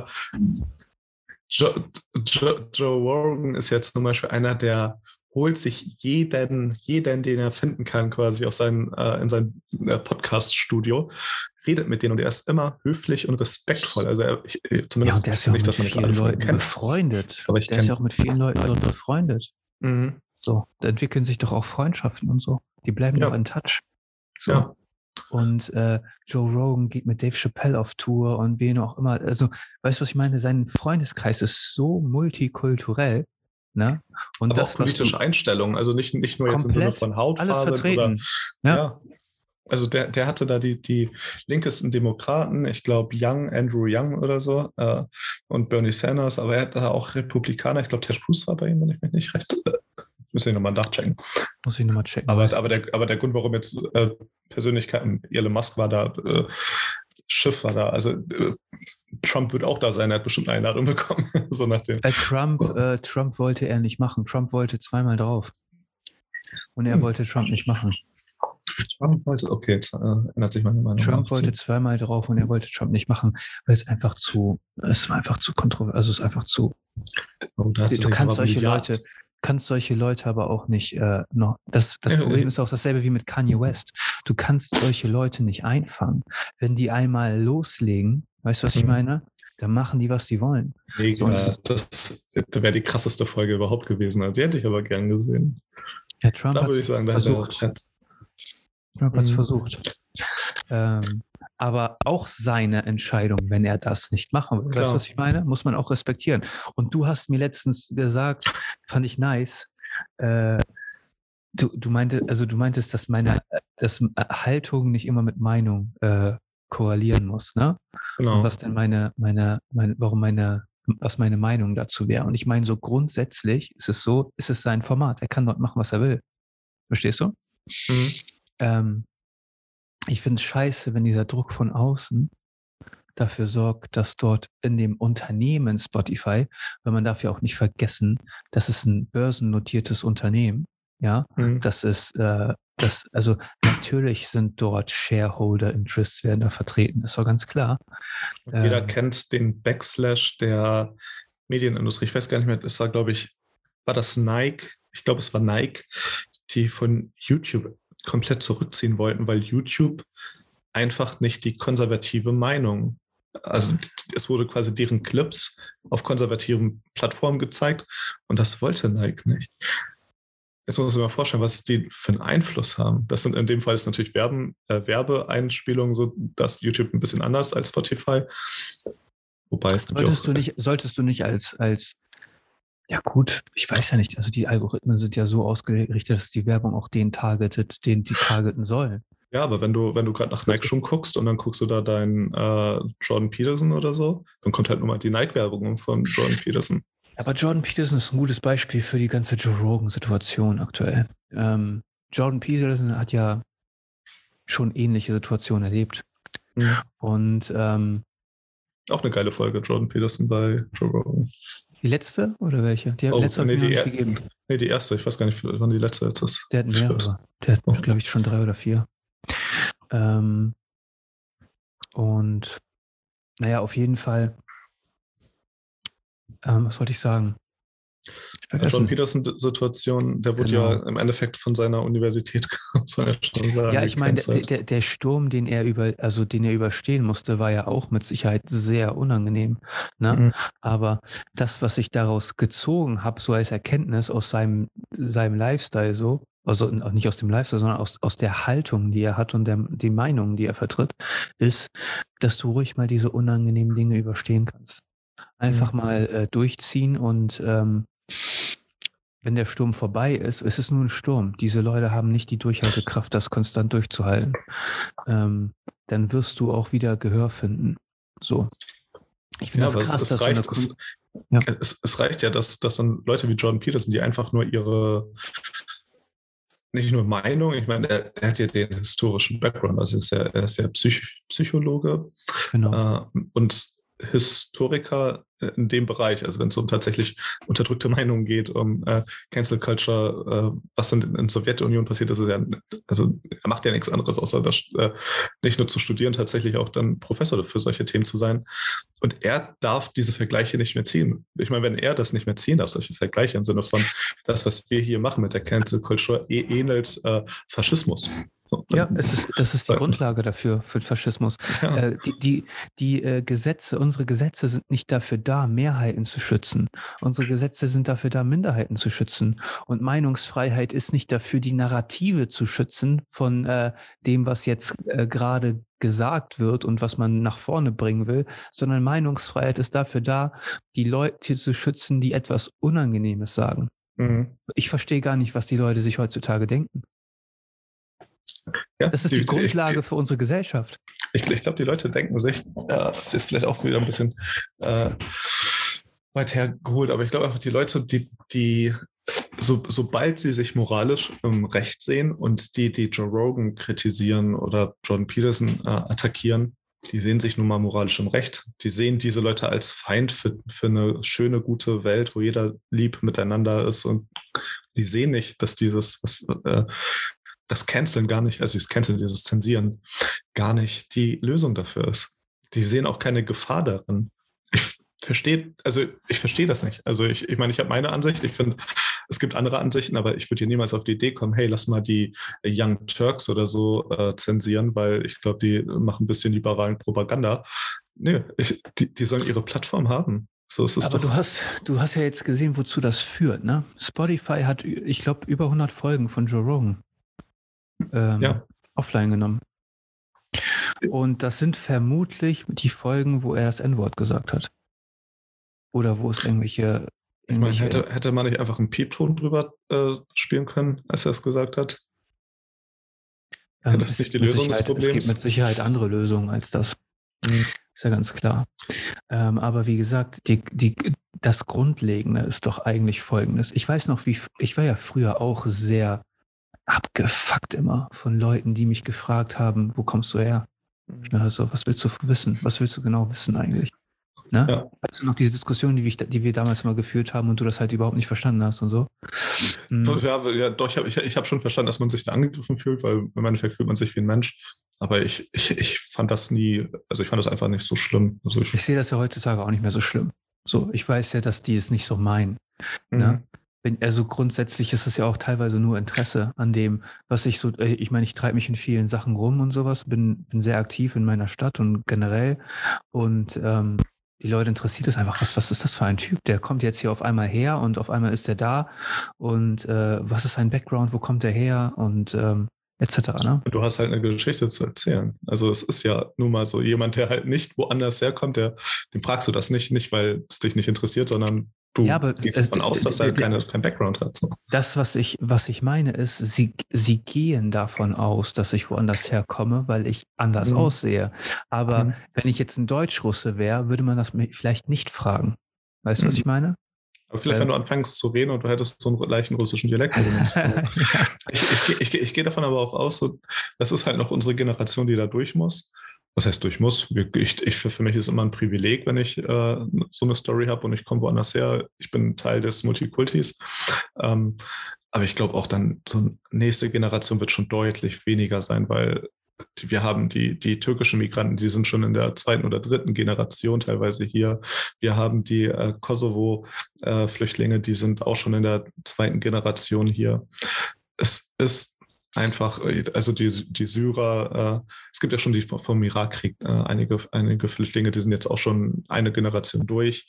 Joe, Joe, Joe Rogan ist ja zum Beispiel einer, der holt sich jeden, jeden, den er finden kann, quasi auf sein, äh, in sein äh, Podcast-Studio, redet mit denen und er ist immer höflich und respektvoll. Also er, ich, zumindest ja, der ist ja nicht, auch mit vielen Leuten befreundet. Aber ich der ist ja auch mit vielen Leuten befreundet. Mhm. So, da entwickeln sich doch auch Freundschaften und so. Die bleiben ja. doch in Touch. So. Ja. Und äh, Joe Rogan geht mit Dave Chappelle auf Tour und wen auch immer. Also, weißt du, was ich meine? Sein Freundeskreis ist so multikulturell. Ne? Und Aber das, auch politische Einstellungen, also nicht, nicht nur jetzt im Sinne von Hautfarbe. Alles vertreten. Oder, ja. ja. Also der, der hatte da die, die linkesten Demokraten, ich glaube Young, Andrew Young oder so, äh, und Bernie Sanders, aber er hat da auch Republikaner, ich glaube Ted Cruz war bei ihm, wenn ich mich nicht recht Müssen wir nochmal nachchecken. Muss ich nochmal checken. Aber, aber, der, aber der Grund, warum jetzt äh, Persönlichkeiten, Elon Musk war da, äh, Schiff war da, also äh, Trump wird auch da sein, er hat bestimmt eine Einladung bekommen. so nach dem. Äh, Trump, äh, Trump wollte er nicht machen. Trump wollte zweimal drauf. Und er hm. wollte Trump nicht machen. Trump wollte, okay, jetzt äh, ändert sich meine Meinung. Trump wollte zweimal drauf und er wollte Trump nicht machen, weil es einfach zu, es war einfach zu kontrovers, also es ist einfach zu. Oh, du kannst solche Leute, kannst solche Leute aber auch nicht äh, noch. Das, das Problem ist auch dasselbe wie mit Kanye West. Du kannst solche Leute nicht einfangen. Wenn die einmal loslegen, weißt du, was ich mhm. meine? Dann machen die, was sie wollen. Mega. Das, das wäre die krasseste Folge überhaupt gewesen. Also, die hätte ich aber gern gesehen. Ja, Trump hat es versucht. Trump hat es mhm. versucht. Ähm, aber auch seine Entscheidung, wenn er das nicht machen will. Klar. Weißt du, was ich meine? Muss man auch respektieren. Und du hast mir letztens gesagt, fand ich nice, äh, du, du meintest, also du meintest, dass meine dass Haltung nicht immer mit Meinung äh, korrelieren muss, ne? Genau. Und was denn meine, meine, meine, warum meine, was meine Meinung dazu wäre. Und ich meine, so grundsätzlich ist es so, ist es sein Format. Er kann dort machen, was er will. Verstehst du? Mhm. Ähm, ich finde es scheiße, wenn dieser Druck von außen dafür sorgt, dass dort in dem Unternehmen Spotify, weil man darf ja auch nicht vergessen, das ist ein börsennotiertes Unternehmen, ja, mhm. das ist, äh, das, also natürlich sind dort Shareholder Interests werden da vertreten, ist doch ganz klar. jeder ähm, kennt den Backslash der Medienindustrie. Ich weiß gar nicht mehr, es war, glaube ich, war das Nike? Ich glaube, es war Nike, die von YouTube komplett zurückziehen wollten, weil YouTube einfach nicht die konservative Meinung, also es wurde quasi deren Clips auf konservativen Plattformen gezeigt und das wollte Nike nicht. Jetzt muss man sich mal vorstellen, was die für einen Einfluss haben. Das sind in dem Fall ist natürlich Werben, äh, Werbeeinspielungen, so dass YouTube ein bisschen anders als Spotify. Wobei es solltest auch, du nicht, solltest du nicht als, als ja gut, ich weiß ja nicht. Also die Algorithmen sind ja so ausgerichtet, dass die Werbung auch den targetet, den sie targeten sollen. Ja, aber wenn du, wenn du gerade nach Nike schon guckst und dann guckst du da deinen äh, Jordan Peterson oder so, dann kommt halt nur mal die Nike-Werbung von Jordan Peterson. Aber Jordan Peterson ist ein gutes Beispiel für die ganze Joe Rogan-Situation aktuell. Ähm, Jordan Peterson hat ja schon ähnliche Situationen erlebt. Mhm. Und ähm, auch eine geile Folge, Jordan Peterson bei Joe Rogan. Die letzte oder welche? Die oh, letzte nee, die, er gegeben. Nee, die erste. Ich weiß gar nicht, wann die letzte jetzt ist. Der hat mehrere. Der hat, oh. glaube ich, schon drei oder vier. Ähm, und naja, auf jeden Fall, ähm, was wollte ich sagen? John Peterson-Situation, der wurde genau. ja im Endeffekt von seiner Universität, ja, ich meine, der, der, der, Sturm, den er über, also den er überstehen musste, war ja auch mit Sicherheit sehr unangenehm. Ne? Mhm. Aber das, was ich daraus gezogen habe, so als Erkenntnis aus seinem, seinem Lifestyle so, also nicht aus dem Lifestyle, sondern aus, aus der Haltung, die er hat und der, die Meinung, die er vertritt, ist, dass du ruhig mal diese unangenehmen Dinge überstehen kannst. Einfach mhm. mal äh, durchziehen und ähm, wenn der Sturm vorbei ist, es ist nur ein Sturm. Diese Leute haben nicht die Durchhaltekraft, das konstant durchzuhalten. Ähm, dann wirst du auch wieder Gehör finden. So. Ich finde ja, das krass, es, es reicht, so es, ja. es, es, reicht ja, dass, dass dann Leute wie Jordan Peterson, die einfach nur ihre nicht nur Meinung, ich meine, er, er, hat ja den historischen Background, also ist ja, er ist ja Psych Psychologe genau. äh, und Historiker äh, in dem Bereich, also wenn es um tatsächlich unterdrückte Meinungen geht, um äh, Cancel Culture, äh, was dann in der Sowjetunion passiert ist, ist ja, also er macht ja nichts anderes, außer das äh, nicht nur zu studieren, tatsächlich auch dann Professor für solche Themen zu sein. Und er darf diese Vergleiche nicht mehr ziehen. Ich meine, wenn er das nicht mehr ziehen darf, solche Vergleiche im Sinne von das, was wir hier machen mit der Cancel Culture, eh, ähnelt äh, Faschismus. Ja, es ist, das ist die Grundlage dafür, für Faschismus. Ja. Äh, die die, die äh, Gesetze, unsere Gesetze sind nicht dafür da, Mehrheiten zu schützen. Unsere Gesetze sind dafür da, Minderheiten zu schützen. Und Meinungsfreiheit ist nicht dafür, die Narrative zu schützen von äh, dem, was jetzt äh, gerade gesagt wird und was man nach vorne bringen will, sondern Meinungsfreiheit ist dafür da, die Leute zu schützen, die etwas Unangenehmes sagen. Mhm. Ich verstehe gar nicht, was die Leute sich heutzutage denken. Ja, das ist die, die Grundlage die, für unsere Gesellschaft. Ich, ich glaube, die Leute denken sich, äh, das ist vielleicht auch wieder ein bisschen äh, weit hergeholt, aber ich glaube einfach, die Leute, die, die so, sobald sie sich moralisch im Recht sehen und die, die Joe Rogan kritisieren oder Jordan Peterson äh, attackieren, die sehen sich nun mal moralisch im Recht. Die sehen diese Leute als Feind für, für eine schöne, gute Welt, wo jeder lieb miteinander ist und die sehen nicht, dass dieses, was, äh, das Canceln gar nicht, also das Canceln, dieses Zensieren, gar nicht die Lösung dafür ist. Die sehen auch keine Gefahr darin. Ich verstehe, also ich verstehe das nicht. Also ich, ich meine, ich habe meine Ansicht. Ich finde, es gibt andere Ansichten, aber ich würde hier niemals auf die Idee kommen, hey, lass mal die Young Turks oder so äh, zensieren, weil ich glaube, die machen ein bisschen liberalen Propaganda. Nö, ich, die, die sollen ihre Plattform haben. So ist es Aber doch. du hast, du hast ja jetzt gesehen, wozu das führt, ne? Spotify hat, ich glaube, über 100 Folgen von Joe Rogan ähm, ja. offline genommen. Und das sind vermutlich die Folgen, wo er das N-Wort gesagt hat. Oder wo es irgendwelche. Ich meine, hätte, hätte man nicht einfach einen Piepton drüber äh, spielen können, als er es gesagt hat? Ähm, das ist nicht die Lösung des Problems. Es gibt mit Sicherheit andere Lösungen als das. Mhm. Ist ja ganz klar. Ähm, aber wie gesagt, die, die, das Grundlegende ist doch eigentlich folgendes. Ich weiß noch, wie ich war ja früher auch sehr abgefuckt immer von Leuten, die mich gefragt haben, wo kommst du her? Also, was willst du wissen? Was willst du genau wissen eigentlich? Ne? Ja. Du noch diese Diskussion, die wir, die wir damals mal geführt haben und du das halt überhaupt nicht verstanden hast und so? Mhm. Ja, ja, doch, ich habe ich, ich hab schon verstanden, dass man sich da angegriffen fühlt, weil im Endeffekt fühlt man sich wie ein Mensch. Aber ich, ich, ich fand das nie, also ich fand das einfach nicht so schlimm. Also ich, ich sehe das ja heutzutage auch nicht mehr so schlimm. So, ich weiß ja, dass die es nicht so meinen. Ne? Mhm. Ne? Also grundsätzlich ist es ja auch teilweise nur Interesse an dem, was ich so, äh, ich meine, ich treibe mich in vielen Sachen rum und sowas, bin, bin sehr aktiv in meiner Stadt und generell. Und ähm, die Leute interessiert es einfach, was, was ist das für ein Typ? Der kommt jetzt hier auf einmal her und auf einmal ist er da. Und äh, was ist sein Background? Wo kommt er her? Und ähm, etc. Ne? Du hast halt eine Geschichte zu erzählen. Also es ist ja nun mal so jemand, der halt nicht woanders herkommt, der, dem fragst du das nicht, nicht weil es dich nicht interessiert, sondern du ja, aber gehst davon aus, dass er keine, kein Background hat. So. Das, was ich, was ich meine, ist, sie, sie gehen davon aus, dass ich woanders herkomme, weil ich anders mhm. aussehe. Aber mhm. wenn ich jetzt ein Deutschrusse wäre, würde man das vielleicht nicht fragen. Weißt du, mhm. was ich meine? Aber vielleicht, wenn du anfängst zu reden und du hättest so einen leichten russischen Dialekt. ich, ich, ich, ich, gehe davon aber auch aus, so, das ist halt noch unsere Generation, die da durch muss. Was heißt durch muss? Ich, für mich ist immer ein Privileg, wenn ich äh, so eine Story habe und ich komme woanders her. Ich bin Teil des Multikultis. Ähm, aber ich glaube auch dann, so eine nächste Generation wird schon deutlich weniger sein, weil wir haben die, die türkischen Migranten, die sind schon in der zweiten oder dritten Generation teilweise hier. Wir haben die äh, Kosovo-Flüchtlinge, äh, die sind auch schon in der zweiten Generation hier. Es ist einfach, also die, die Syrer, äh, es gibt ja schon die vom Irakkrieg, äh, einige, einige Flüchtlinge, die sind jetzt auch schon eine Generation durch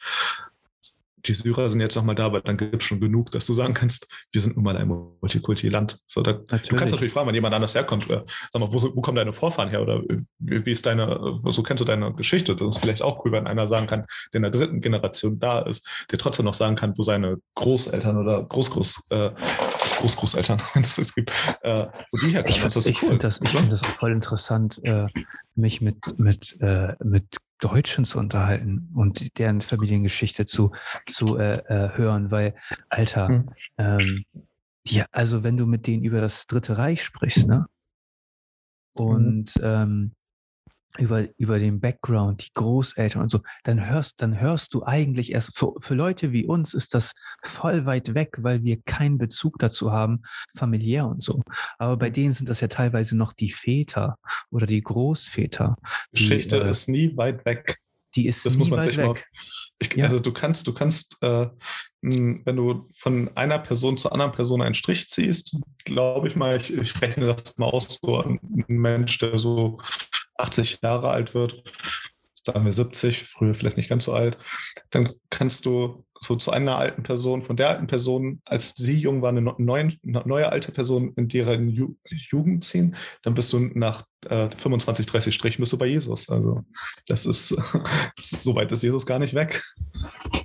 die Syrer sind jetzt nochmal da, aber dann gibt es schon genug, dass du sagen kannst, wir sind nun mal ein Multikulti-Land. So, da, du kannst natürlich fragen, wenn jemand anders herkommt, äh, sag mal, wo, wo, kommen deine Vorfahren her oder wie, wie, ist deine, so kennst du deine Geschichte? Das ist vielleicht auch cool, wenn einer sagen kann, der in der dritten Generation da ist, der trotzdem noch sagen kann, wo seine Großeltern oder Großgroß, äh, Großgroßeltern, wenn das jetzt gibt, äh, die. Ich, das ich cool, finde das, find das auch voll interessant, äh, mich mit, mit, äh, mit Deutschen zu unterhalten und deren Familiengeschichte zu, zu äh, äh, hören, weil, Alter, mhm. ähm, die, also wenn du mit denen über das Dritte Reich sprichst, ne? Mhm. Und mhm. ähm, über, über den Background, die Großeltern und so, dann hörst, dann hörst du eigentlich erst, für, für Leute wie uns ist das voll weit weg, weil wir keinen Bezug dazu haben, familiär und so. Aber bei mhm. denen sind das ja teilweise noch die Väter oder die Großväter. Geschichte die, äh, ist nie weit weg. Die ist das muss man sich weg. mal. Ich, ja. Also du kannst, du kannst, äh, wenn du von einer Person zur anderen Person einen Strich ziehst, glaube ich mal, ich, ich rechne das mal aus, so ein Mensch, der so 80 Jahre alt wird, sagen wir 70, früher vielleicht nicht ganz so alt, dann kannst du so zu einer alten Person, von der alten Person, als sie jung war, eine neue, neue alte Person in deren Ju Jugend ziehen, dann bist du nach äh, 25, 30 Strichen bist du bei Jesus. Also das ist, das ist, so weit ist Jesus gar nicht weg.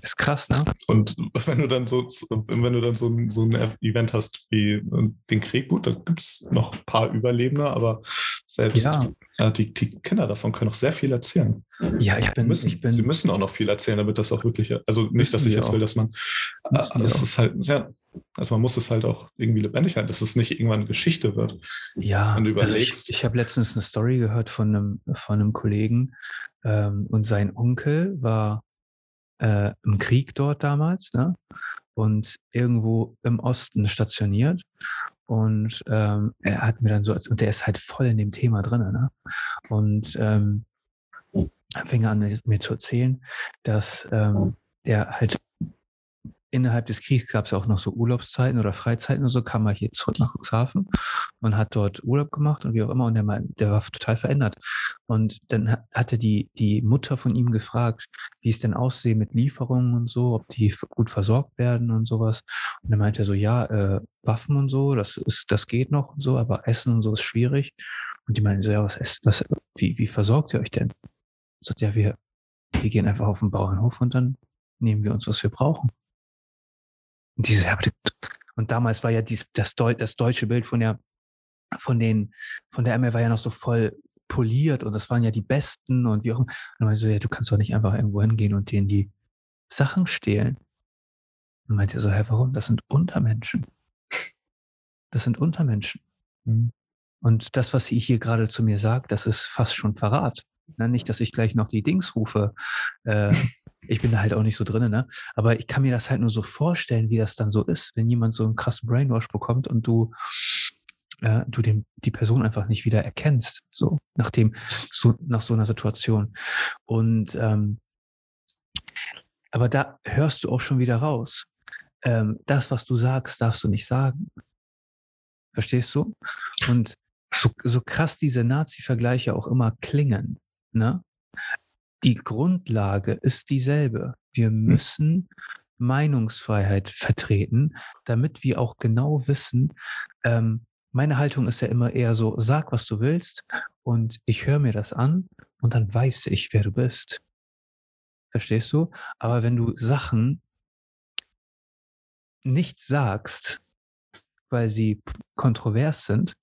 Ist krass, ne? Und wenn du dann so, wenn du dann so, so ein Event hast wie äh, den Krieg, gut, da gibt es noch ein paar Überlebende, aber selbst ja. äh, die, die, Kinder davon können auch sehr viel erzählen. Ja, ich bin, müssen, ich bin. Sie müssen auch noch viel erzählen, damit das auch wirklich, also nicht, dass ich jetzt will, dass man, äh, es ist halt, ja, also man muss es halt auch irgendwie lebendig halten, dass es nicht irgendwann Geschichte wird. Ja, wenn du überlegst. Also ich, ich habe letztens eine Story gehört von einem, von einem Kollegen ähm, und sein Onkel war äh, im Krieg dort damals, ne? Und irgendwo im Osten stationiert. Und ähm, er hat mir dann so, und der ist halt voll in dem Thema drin, ne? Und ähm, fing an, mir, mir zu erzählen, dass ähm, der halt innerhalb des Kriegs gab es auch noch so Urlaubszeiten oder Freizeiten und so, kam er hier zurück nach Cuxhaven und hat dort Urlaub gemacht und wie auch immer und der, der war total verändert. Und dann hatte die, die Mutter von ihm gefragt, wie es denn aussehe mit Lieferungen und so, ob die gut versorgt werden und sowas. Und dann meinte er so, ja, äh, Waffen und so, das ist, das geht noch und so, aber Essen und so ist schwierig. Und die meinten so, ja, was ist, was, wie, wie versorgt ihr euch denn? Sagt ja, wir, wir gehen einfach auf den Bauernhof und dann nehmen wir uns, was wir brauchen. Und diese, ja, und damals war ja dies, das, Deu das deutsche Bild von der, von den, von der ML war ja noch so voll poliert und das waren ja die Besten und wie auch immer. Und dann meinte so, ja, du kannst doch nicht einfach irgendwo hingehen und denen die Sachen stehlen. Und meinte er so, hä, warum? Das sind Untermenschen. Das sind Untermenschen. Hm. Und das, was sie hier gerade zu mir sagt, das ist fast schon Verrat. Ne? Nicht, dass ich gleich noch die Dings rufe, äh, ich bin da halt auch nicht so drin, ne? Aber ich kann mir das halt nur so vorstellen, wie das dann so ist, wenn jemand so einen krassen Brainwash bekommt und du, äh, du den, die Person einfach nicht wieder erkennst, so nach dem, so, nach so einer Situation. Und ähm, aber da hörst du auch schon wieder raus. Ähm, das, was du sagst, darfst du nicht sagen. Verstehst du? Und so, so krass diese Nazi-Vergleiche auch immer klingen, ne? die Grundlage ist dieselbe. Wir hm. müssen Meinungsfreiheit vertreten, damit wir auch genau wissen, ähm, meine Haltung ist ja immer eher so, sag, was du willst und ich höre mir das an und dann weiß ich, wer du bist. Verstehst du? Aber wenn du Sachen nicht sagst, weil sie kontrovers sind,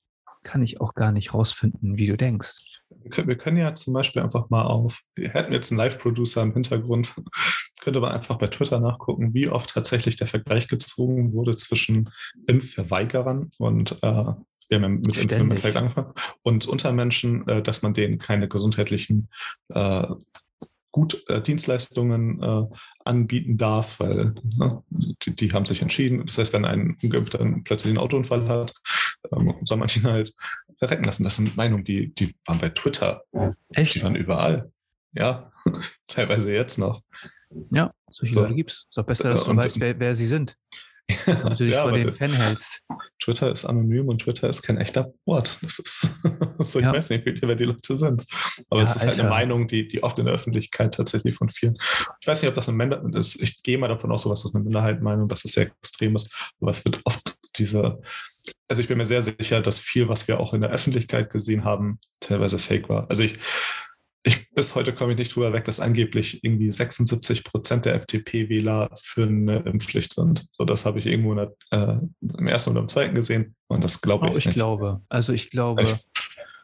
kann ich auch gar nicht rausfinden, wie du denkst. Wir können, wir können ja zum Beispiel einfach mal auf, wir hätten jetzt einen Live-Producer im Hintergrund, könnte man einfach bei Twitter nachgucken, wie oft tatsächlich der Vergleich gezogen wurde zwischen Impfverweigerern und äh, wir haben mit Impfen im angefangen. Und Untermenschen, äh, dass man denen keine gesundheitlichen äh, gut äh, Dienstleistungen äh, anbieten darf, weil ne, die, die, haben sich entschieden. Das heißt, wenn ein Ungeimpfter plötzlich einen Autounfall hat, ähm, soll man ihn halt verrecken lassen. Das sind Meinungen, die, die waren bei Twitter. Echt? Die waren überall. Ja, teilweise jetzt noch. Ja, solche so. Leute gibt es. Ist doch besser, dass du und, weißt, wer, wer sie sind. Und du dich ja, vor den Fan hältst. Twitter ist anonym und Twitter ist kein echter Ort. Das ist so, ich ja. weiß nicht, wer die Leute sind. Aber ja, es ist Alter. halt eine Meinung, die, die oft in der Öffentlichkeit tatsächlich von vielen. Ich weiß nicht, ob das eine Minderheit ist. Ich gehe mal davon aus, dass das eine Minderheitenmeinung, dass es sehr extrem ist. Aber es wird oft diese, also ich bin mir sehr sicher, dass viel, was wir auch in der Öffentlichkeit gesehen haben, teilweise fake war. Also ich, ich, bis heute komme ich nicht drüber weg, dass angeblich irgendwie 76 Prozent der FDP-Wähler für eine Impfpflicht sind. So, das habe ich irgendwo der, äh, im ersten oder im zweiten gesehen und das glaube ich. Oh, ich nicht. glaube, also ich glaube, ich,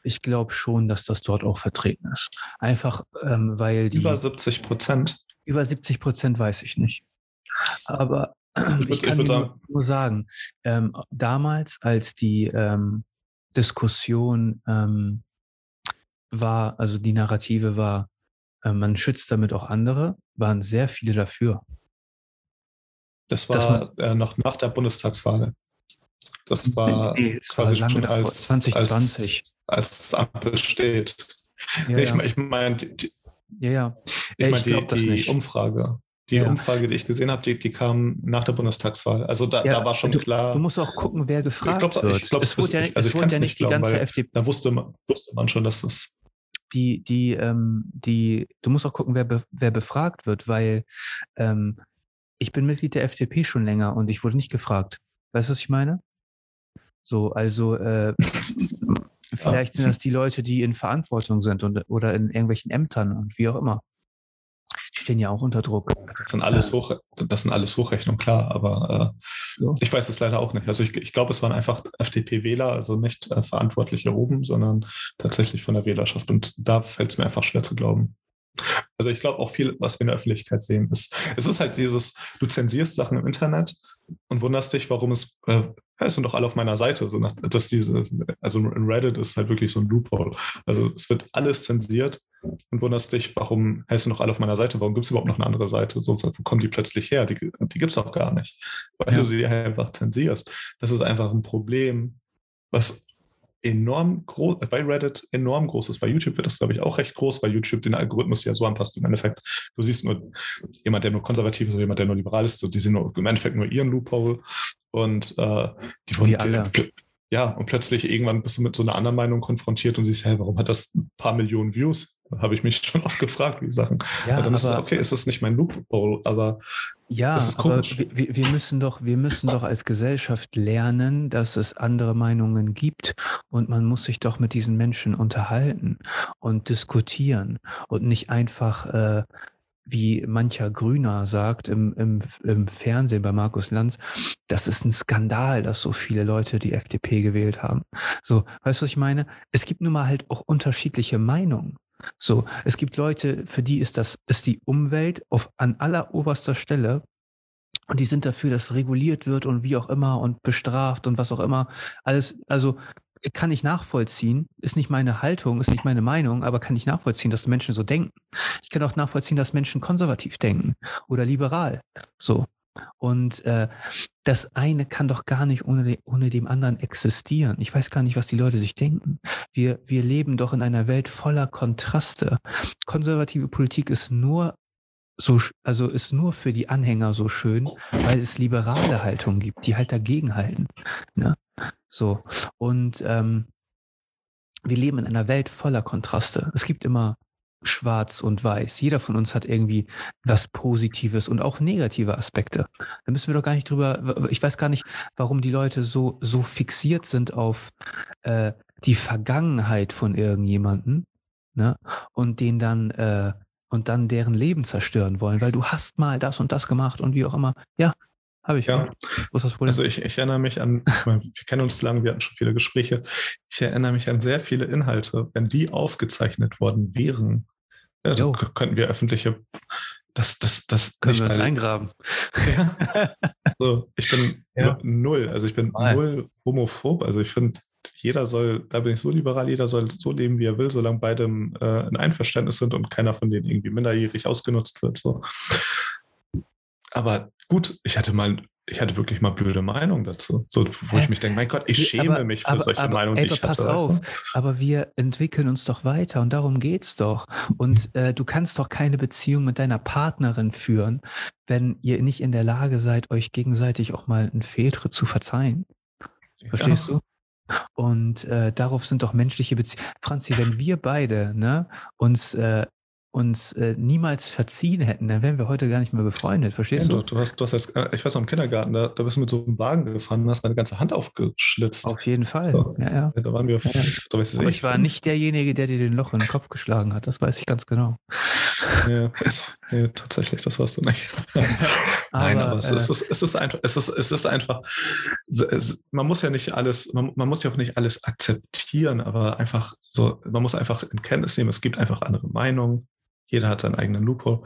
ich glaube schon, dass das dort auch vertreten ist. Einfach, ähm, weil die. Über 70 Prozent. Über 70 Prozent weiß ich nicht. Aber ich, ich kann ich nur, nur, sagen, ähm, damals, als die ähm, Diskussion ähm, war, also die Narrative war, äh, man schützt damit auch andere, waren sehr viele dafür. Das war man, äh, noch nach der Bundestagswahl. Das war nee, das quasi war schon als, 2020. Als, als Ampel steht. Ja, ich, ja. ich meine, ja, ja. Ich meine, die, die nicht. Umfrage. Die ja. Umfrage, die ich gesehen habe, die, die kam nach der Bundestagswahl. Also da, ja, da war schon du, klar. Du musst auch gucken, wer gefragt ich glaub, wird. Ich glaube, es, wurde ja, also es wurde ja nicht die glauben, ganze FDP. Da wusste man, wusste man schon, dass das die, die, ähm, die, du musst auch gucken, wer, be, wer befragt wird, weil ähm, ich bin Mitglied der FDP schon länger und ich wurde nicht gefragt. Weißt du, was ich meine? So, also äh, vielleicht sind das die Leute, die in Verantwortung sind und, oder in irgendwelchen Ämtern und wie auch immer stehen ja auch unter Druck. Das sind alles, Hoch, das sind alles Hochrechnungen, klar, aber äh, so. ich weiß es leider auch nicht. Also ich, ich glaube, es waren einfach FDP-Wähler, also nicht äh, Verantwortliche oben, sondern tatsächlich von der Wählerschaft. Und da fällt es mir einfach schwer zu glauben. Also ich glaube auch viel, was wir in der Öffentlichkeit sehen, ist, es ist halt dieses, du zensierst Sachen im Internet und wunderst dich, warum es äh, ja, es sind doch alle auf meiner Seite. So nach, dass diese, also in Reddit ist halt wirklich so ein Loophole. Also es wird alles zensiert und wunderst dich, warum heißt du noch alle auf meiner Seite? Warum gibt es überhaupt noch eine andere Seite? So, wo kommen die plötzlich her? Die, die gibt es auch gar nicht, weil ja. du sie einfach zensierst. Das ist einfach ein Problem, was enorm groß, bei Reddit enorm groß ist. Bei YouTube wird das, glaube ich, auch recht groß, weil YouTube den Algorithmus ja so anpasst. Im Endeffekt, du siehst nur jemand, der nur konservativ ist oder jemand, der nur liberal ist, so, die sehen nur, im Endeffekt nur ihren Loophole und äh, die. Die, ja, und plötzlich irgendwann bist du mit so einer anderen Meinung konfrontiert und siehst, hey, warum hat das ein paar Millionen Views? Habe ich mich schon oft gefragt, wie Sachen. Ja, aber dann ist es, okay, ist das nicht mein Loophole, aber ja, aber wir, wir, müssen doch, wir müssen doch als Gesellschaft lernen, dass es andere Meinungen gibt und man muss sich doch mit diesen Menschen unterhalten und diskutieren und nicht einfach äh, wie mancher Grüner sagt im, im, im Fernsehen bei Markus Lanz, das ist ein Skandal, dass so viele Leute die FDP gewählt haben. So, weißt du, was ich meine? Es gibt nun mal halt auch unterschiedliche Meinungen. So, es gibt Leute, für die ist das, ist die Umwelt auf, an aller oberster Stelle und die sind dafür, dass reguliert wird und wie auch immer und bestraft und was auch immer. Alles, also kann ich nachvollziehen, ist nicht meine Haltung, ist nicht meine Meinung, aber kann ich nachvollziehen, dass Menschen so denken. Ich kann auch nachvollziehen, dass Menschen konservativ denken oder liberal. So. Und äh, das eine kann doch gar nicht ohne, de, ohne dem anderen existieren. Ich weiß gar nicht, was die Leute sich denken. Wir, wir leben doch in einer Welt voller Kontraste. Konservative Politik ist nur so, also ist nur für die Anhänger so schön, weil es liberale Haltungen gibt, die halt dagegen halten. Ne? So. Und ähm, wir leben in einer Welt voller Kontraste. Es gibt immer schwarz und weiß. Jeder von uns hat irgendwie was Positives und auch negative Aspekte. Da müssen wir doch gar nicht drüber, ich weiß gar nicht, warum die Leute so, so fixiert sind auf äh, die Vergangenheit von irgendjemanden, ne? Und den dann, äh, und dann deren Leben zerstören wollen, weil du hast mal das und das gemacht und wie auch immer. Ja, habe ich. Ja. Also ich, ich erinnere mich an, wir kennen uns lange, wir hatten schon viele Gespräche. Ich erinnere mich an sehr viele Inhalte. Wenn die aufgezeichnet worden wären, ja, dann könnten wir öffentliche das, das, das können wir uns eingraben. Ja. so, ich bin ja. null, also ich bin Mal. null homophob. Also ich finde, jeder soll, da bin ich so liberal, jeder soll so leben, wie er will, solange beide äh, ein Einverständnis sind und keiner von denen irgendwie minderjährig ausgenutzt wird. So. Aber gut, ich hatte mal ich hatte wirklich mal blöde Meinungen dazu. So, wo ich mich denke, mein Gott, ich schäme aber, mich für aber, solche aber, Meinungen, ey, die ich pass hatte. Auf, aber wir entwickeln uns doch weiter und darum geht's doch. Und äh, du kannst doch keine Beziehung mit deiner Partnerin führen, wenn ihr nicht in der Lage seid, euch gegenseitig auch mal einen Fehltritt zu verzeihen. Verstehst ja. du? Und äh, darauf sind doch menschliche Beziehungen. Franzi, wenn wir beide ne, uns äh, uns äh, niemals verziehen hätten, dann wären wir heute gar nicht mehr befreundet, verstehst ja, du? Du hast, du hast jetzt, äh, ich weiß noch, im Kindergarten, da, da bist du mit so einem Wagen gefahren und hast meine ganze Hand aufgeschlitzt. Auf jeden Fall, so. ja, ja. Da waren wir, ja. Da weiß Aber ich war nicht derjenige, der dir den Loch in den Kopf geschlagen hat, das weiß ich ganz genau. Ja, das, nee, tatsächlich, das warst du nicht. Nein, aber, aber es, äh, ist, es, ist einfach, es ist, es ist einfach, es, man muss ja nicht alles, man, man muss ja auch nicht alles akzeptieren, aber einfach so, man muss einfach in Kenntnis nehmen, es gibt einfach andere Meinungen jeder hat seinen eigenen Loophole.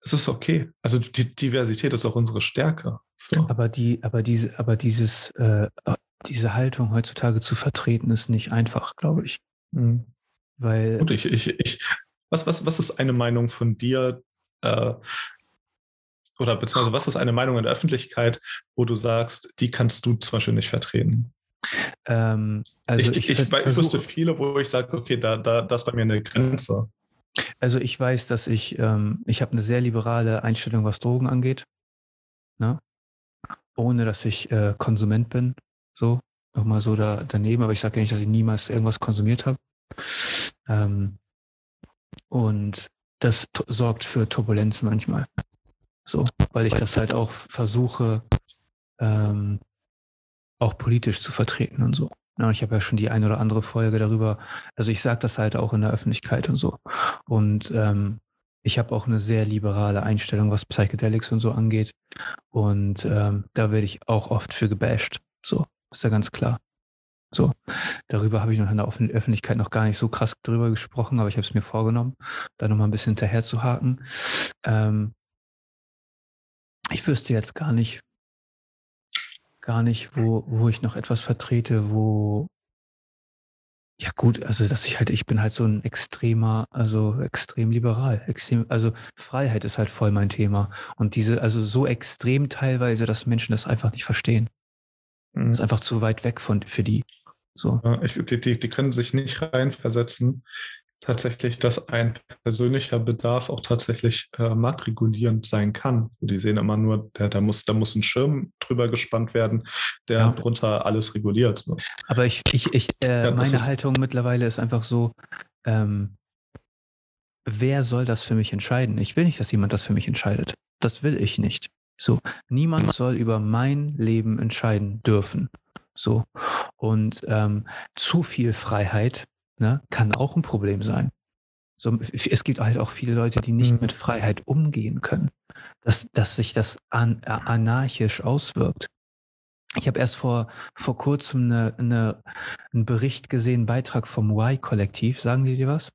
Es ist okay. Also die Diversität ist auch unsere Stärke. So. Aber die, aber diese, aber dieses, äh, diese Haltung heutzutage zu vertreten, ist nicht einfach, glaube ich. Mhm. Weil. Und ich, ich, ich, was, was, was ist eine Meinung von dir, äh, oder beziehungsweise was ist eine Meinung in der Öffentlichkeit, wo du sagst, die kannst du zum Beispiel nicht vertreten? Ähm, also ich, ich, ich, ich wüsste viele, wo ich sage, okay, da, da, das ist bei mir eine Grenze. Also ich weiß, dass ich, ähm, ich habe eine sehr liberale Einstellung, was Drogen angeht. Ne? Ohne dass ich äh, Konsument bin. So, nochmal so da, daneben, aber ich sage ja nicht, dass ich niemals irgendwas konsumiert habe. Ähm, und das sorgt für Turbulenz manchmal. So, weil ich das halt auch versuche, ähm, auch politisch zu vertreten und so. Ja, ich habe ja schon die eine oder andere Folge darüber. Also ich sage das halt auch in der Öffentlichkeit und so. Und ähm, ich habe auch eine sehr liberale Einstellung, was Psychedelics und so angeht. Und ähm, da werde ich auch oft für gebasht. So, ist ja ganz klar. So, darüber habe ich noch in der Öffentlichkeit noch gar nicht so krass drüber gesprochen, aber ich habe es mir vorgenommen, da nochmal ein bisschen hinterher zu haken. Ähm, ich wüsste jetzt gar nicht, gar nicht, wo, wo ich noch etwas vertrete, wo, ja gut, also dass ich halt, ich bin halt so ein extremer, also extrem liberal, extrem, also Freiheit ist halt voll mein Thema. Und diese, also so extrem teilweise, dass Menschen das einfach nicht verstehen. Mhm. Das ist einfach zu weit weg von, für die. So. Ja, ich, die, die, die können sich nicht reinversetzen tatsächlich, dass ein persönlicher Bedarf auch tatsächlich äh, marktregulierend sein kann. Die sehen immer nur, der, da, muss, da muss ein Schirm drüber gespannt werden, der ja. drunter alles reguliert. Aber ich, ich, ich äh, ja, meine Haltung mittlerweile ist einfach so, ähm, wer soll das für mich entscheiden? Ich will nicht, dass jemand das für mich entscheidet. Das will ich nicht. So, niemand soll über mein Leben entscheiden dürfen. So. Und ähm, zu viel Freiheit ne, kann auch ein Problem sein. So, es gibt halt auch viele Leute, die nicht mhm. mit Freiheit umgehen können, dass, dass sich das an, äh, anarchisch auswirkt. Ich habe erst vor, vor kurzem eine, eine, einen Bericht gesehen, einen Beitrag vom Y-Kollektiv. Sagen die dir was?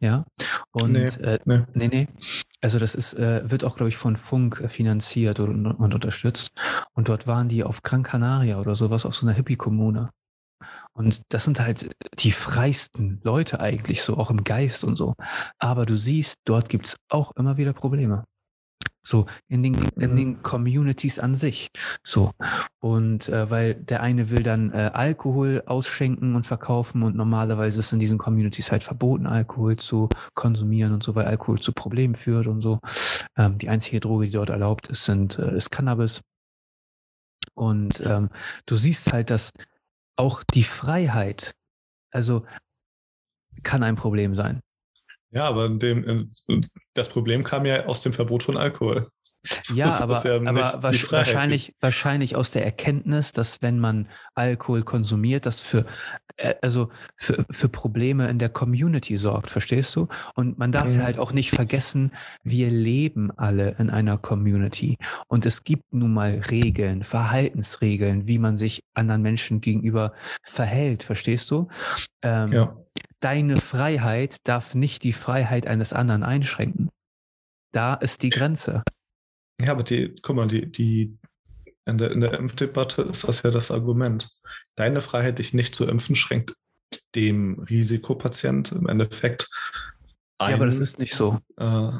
Ja. Und nee, äh, nee. nee, nee. Also das ist, äh, wird auch, glaube ich, von Funk finanziert und, und, unterstützt. Und dort waren die auf Gran Canaria oder sowas, auf so einer Hippie-Kommune. Und das sind halt die freisten Leute eigentlich so, auch im Geist und so. Aber du siehst, dort gibt es auch immer wieder Probleme. So, in den, in den Communities an sich. So. Und äh, weil der eine will dann äh, Alkohol ausschenken und verkaufen und normalerweise ist in diesen Communities halt verboten, Alkohol zu konsumieren und so, weil Alkohol zu Problemen führt und so. Ähm, die einzige Droge, die dort erlaubt ist, sind, äh, ist Cannabis. Und ähm, du siehst halt, dass auch die Freiheit, also kann ein Problem sein. Ja, aber dem, das Problem kam ja aus dem Verbot von Alkohol. Ja, das aber, ja aber wahrscheinlich, wahrscheinlich aus der Erkenntnis, dass wenn man Alkohol konsumiert, das für, also für, für Probleme in der Community sorgt, verstehst du? Und man darf mhm. halt auch nicht vergessen, wir leben alle in einer Community. Und es gibt nun mal Regeln, Verhaltensregeln, wie man sich anderen Menschen gegenüber verhält, verstehst du? Ähm, ja. Deine Freiheit darf nicht die Freiheit eines anderen einschränken. Da ist die Grenze. Ja, aber die, guck mal, die, die, in der, in der Impfdebatte ist das ja das Argument. Deine Freiheit, dich nicht zu impfen, schränkt dem Risikopatient im Endeffekt ein. Ja, aber das ist nicht so. Äh,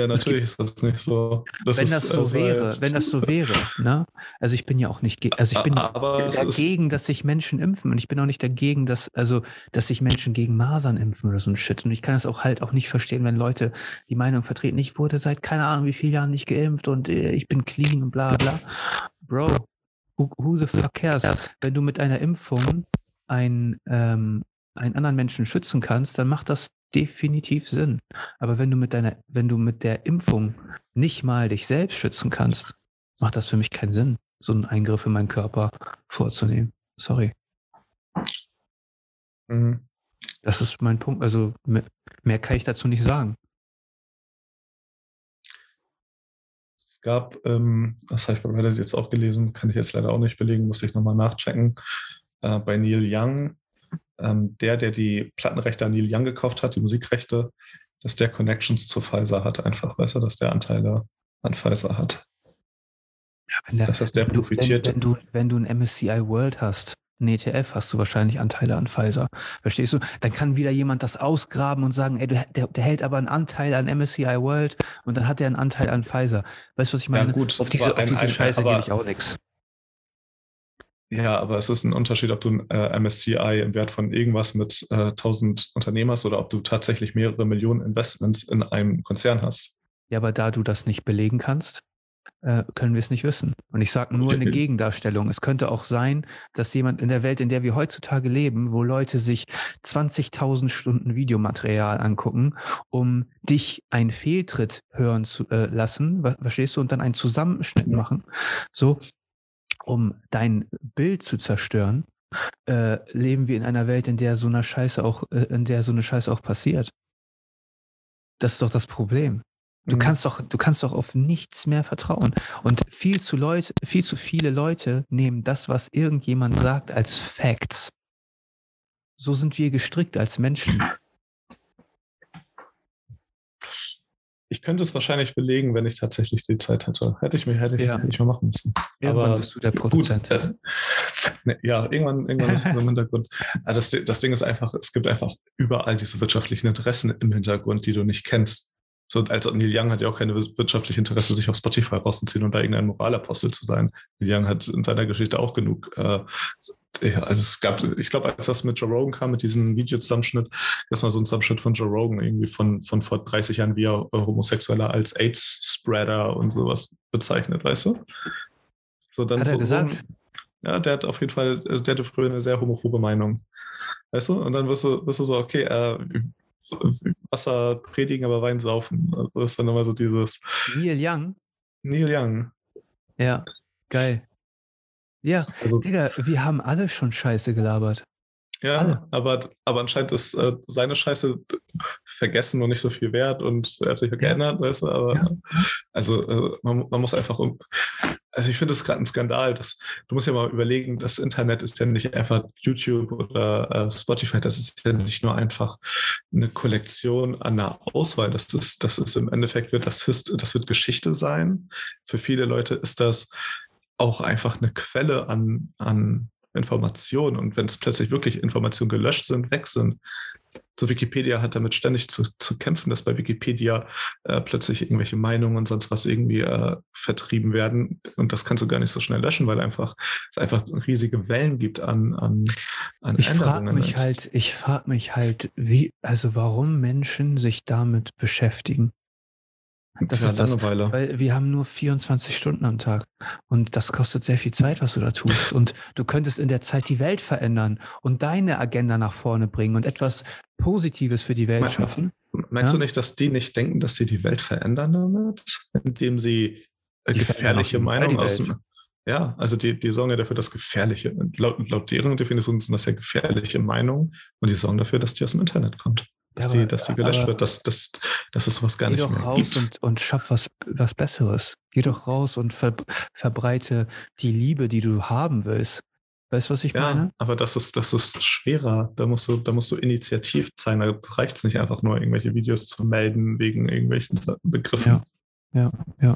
Ja, natürlich ist das nicht so. Das wenn das so äh, wäre, wenn das so wäre, ne? Also ich bin ja auch nicht, also ich bin aber dagegen, dass sich Menschen impfen und ich bin auch nicht dagegen, dass, also, dass sich Menschen gegen Masern impfen oder so ein Shit. Und ich kann das auch halt auch nicht verstehen, wenn Leute die Meinung vertreten, ich wurde seit keine Ahnung wie vielen Jahren nicht geimpft und äh, ich bin clean und bla bla. Bro, who, who the fuck cares? Wenn du mit einer Impfung ein, ähm, einen anderen Menschen schützen kannst, dann macht das definitiv Sinn. Aber wenn du mit deiner, wenn du mit der Impfung nicht mal dich selbst schützen kannst, macht das für mich keinen Sinn, so einen Eingriff in meinen Körper vorzunehmen. Sorry. Mhm. Das ist mein Punkt. Also mehr, mehr kann ich dazu nicht sagen. Es gab, ähm, das habe ich bei Reddit jetzt auch gelesen, kann ich jetzt leider auch nicht belegen, muss ich nochmal nachchecken. Äh, bei Neil Young ähm, der, der die Plattenrechte an Neil Young gekauft hat, die Musikrechte, dass der Connections zu Pfizer hat, einfach, weißt du, dass der Anteile an Pfizer hat. Ja, der, das heißt, der profitiert. Wenn, wenn, du, wenn du ein MSCI World hast, ein ETF, hast du wahrscheinlich Anteile an Pfizer. Verstehst du? Dann kann wieder jemand das ausgraben und sagen, ey, der, der hält aber einen Anteil an MSCI World und dann hat er einen Anteil an Pfizer. Weißt du, was ich meine? Ja, gut, auf diese, auf diese ein, Scheiße gebe ich auch nichts. Ja, aber es ist ein Unterschied, ob du ein äh, MSCI im Wert von irgendwas mit äh, 1000 Unternehmen hast oder ob du tatsächlich mehrere Millionen Investments in einem Konzern hast. Ja, aber da du das nicht belegen kannst, äh, können wir es nicht wissen. Und ich sage nur eine Gegendarstellung. Es könnte auch sein, dass jemand in der Welt, in der wir heutzutage leben, wo Leute sich 20.000 Stunden Videomaterial angucken, um dich einen Fehltritt hören zu äh, lassen, verstehst du, und dann einen Zusammenschnitt machen, so, um dein Bild zu zerstören, äh, leben wir in einer Welt, in der so eine Scheiße auch, äh, in der so eine Scheiße auch passiert. Das ist doch das Problem. Du mhm. kannst doch, du kannst doch auf nichts mehr vertrauen. Und viel zu Leute, viel zu viele Leute nehmen das, was irgendjemand sagt, als Facts. So sind wir gestrickt als Menschen. Ich könnte es wahrscheinlich belegen, wenn ich tatsächlich die Zeit hätte. Hätte ich mir, hätte ich, ja. hätte ich mal machen müssen. Irgendwann Aber bist du der Produzent. Gut, äh, ne, ja, irgendwann, irgendwann ist es im Hintergrund. Das, das Ding ist einfach, es gibt einfach überall diese wirtschaftlichen Interessen im Hintergrund, die du nicht kennst. So, als Neil Young hat ja auch keine wirtschaftliche Interesse, sich auf Spotify rauszuziehen und da irgendein Moralapostel zu sein. Neil Young hat in seiner Geschichte auch genug äh, ja, also es gab, ich glaube, als das mit Joe Rogan kam, mit diesem Videozusammenschnitt, das war so ein Zusammenschnitt von Joe Rogan irgendwie von, von vor 30 Jahren, wie er Homosexueller als AIDS-Spreader und sowas bezeichnet, weißt du? So, dann hat er so, gesagt? ja, der hat auf jeden Fall, der hatte früher eine sehr homophobe Meinung. Weißt du? Und dann wirst du, wirst du so, okay, äh, Wasser predigen, aber Wein saufen. Also das ist dann immer so dieses. Neil Young? Neil Young. Ja, geil. Ja, also, Digga, wir haben alle schon Scheiße gelabert. Ja, aber, aber anscheinend ist äh, seine Scheiße vergessen und nicht so viel wert und er hat sich ja geändert, weißt du, aber ja. also äh, man, man, muss einfach um. Also ich finde es gerade ein Skandal, dass du musst ja mal überlegen, das Internet ist ja nicht einfach YouTube oder äh, Spotify, das ist ja nicht nur einfach eine Kollektion an einer Auswahl. Das ist, das ist im Endeffekt wird das, das wird Geschichte sein. Für viele Leute ist das auch einfach eine Quelle an, an Informationen. Und wenn es plötzlich wirklich Informationen gelöscht sind, weg sind, so Wikipedia hat damit ständig zu, zu kämpfen, dass bei Wikipedia äh, plötzlich irgendwelche Meinungen und sonst was irgendwie äh, vertrieben werden. Und das kannst du gar nicht so schnell löschen, weil einfach es einfach riesige Wellen gibt an, an, an ich Änderungen. Frag mich halt, ich frage mich halt, wie, also warum Menschen sich damit beschäftigen. Das ja, ist das, weil wir haben nur 24 Stunden am Tag und das kostet sehr viel Zeit, was du da tust. Und du könntest in der Zeit die Welt verändern und deine Agenda nach vorne bringen und etwas Positives für die Welt Me schaffen. Meinst ja? du nicht, dass die nicht denken, dass sie die Welt verändern damit, indem sie die gefährliche Meinungen aus dem ja, also die, die sorgen ja dafür, dass gefährliche, laut, laut deren Definition sind das ja gefährliche Meinungen und die sorgen dafür, dass die aus dem Internet kommt dass, ja, die, dass die gelöscht wird, dass, dass, dass es sowas gar nicht mehr raus gibt. Und, und schaff was, was Besseres. Geh doch raus und ver, verbreite die Liebe, die du haben willst. Weißt du, was ich ja, meine? Aber das ist, das ist schwerer. Da musst du, da musst du initiativ sein. Da reicht es nicht einfach nur, irgendwelche Videos zu melden wegen irgendwelchen Begriffen. Ja, ja, ja.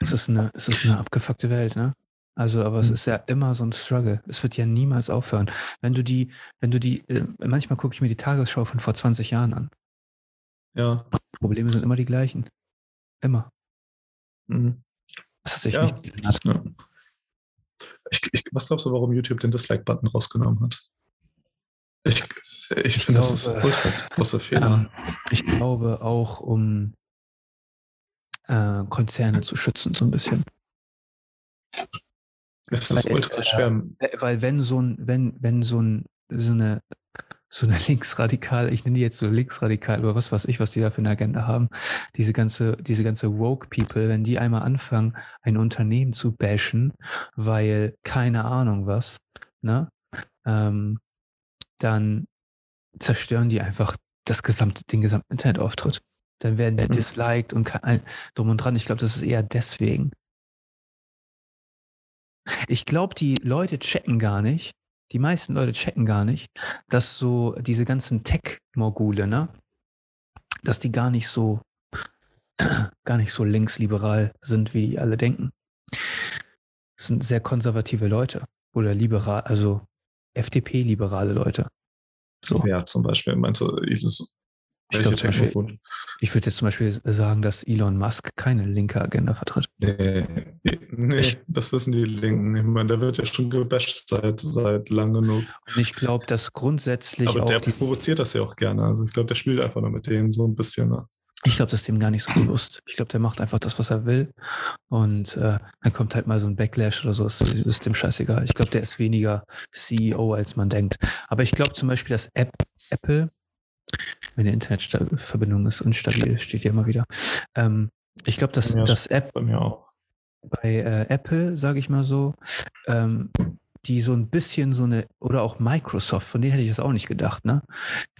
Es ist eine, es ist eine abgefuckte Welt, ne? Also, aber es mhm. ist ja immer so ein Struggle. Es wird ja niemals aufhören. Wenn du die, wenn du die, äh, manchmal gucke ich mir die Tagesschau von vor 20 Jahren an. Ja. Probleme sind immer die gleichen. Immer. Mhm. Das hat sich ja. nicht geändert. Ja. Ich, ich, was glaubst du, warum YouTube den Dislike-Button rausgenommen hat? Ich, ich, ich finde, das ist ultra großer Fehler. Ähm, ich glaube auch, um äh, Konzerne zu schützen, so ein bisschen. Das ist weil, ultra schwer. Äh, weil wenn so ein, wenn, wenn so ein, so eine, so eine linksradikale, ich nenne die jetzt so linksradikal, oder was weiß ich, was die da für eine Agenda haben, diese ganze, diese ganze woke People, wenn die einmal anfangen, ein Unternehmen zu bashen, weil keine Ahnung was, ne, ähm, dann zerstören die einfach das gesamte, den gesamten Internetauftritt. Dann werden die mhm. disliked und kann, drum und dran. Ich glaube, das ist eher deswegen. Ich glaube, die Leute checken gar nicht, die meisten Leute checken gar nicht, dass so diese ganzen Tech-Mogule, ne, dass die gar nicht so, gar nicht so linksliberal sind, wie alle denken. Das sind sehr konservative Leute oder liberal, also FDP-liberale Leute. So. Ja, zum Beispiel, meinst du, dieses ich, glaub, Beispiel, ich würde jetzt zum Beispiel sagen, dass Elon Musk keine linke Agenda vertritt. Nee, nee das wissen die Linken. Ich meine, der wird ja schon gebasht seit, seit lang genug. Und ich glaube, dass grundsätzlich. Aber der provoziert das ja auch gerne. Also ich glaube, der spielt einfach nur mit denen so ein bisschen. Ne? Ich glaube, das ist dem gar nicht so bewusst. Ich glaube, der macht einfach das, was er will. Und äh, dann kommt halt mal so ein Backlash oder so, ist, ist dem scheißegal. Ich glaube, der ist weniger CEO, als man denkt. Aber ich glaube zum Beispiel, dass App, Apple meine Internetverbindung ist unstabil, steht hier immer wieder. Ähm, ich glaube, dass das App bei mir auch. Bei äh, Apple, sage ich mal so, ähm, die so ein bisschen so eine, oder auch Microsoft, von denen hätte ich das auch nicht gedacht, ne?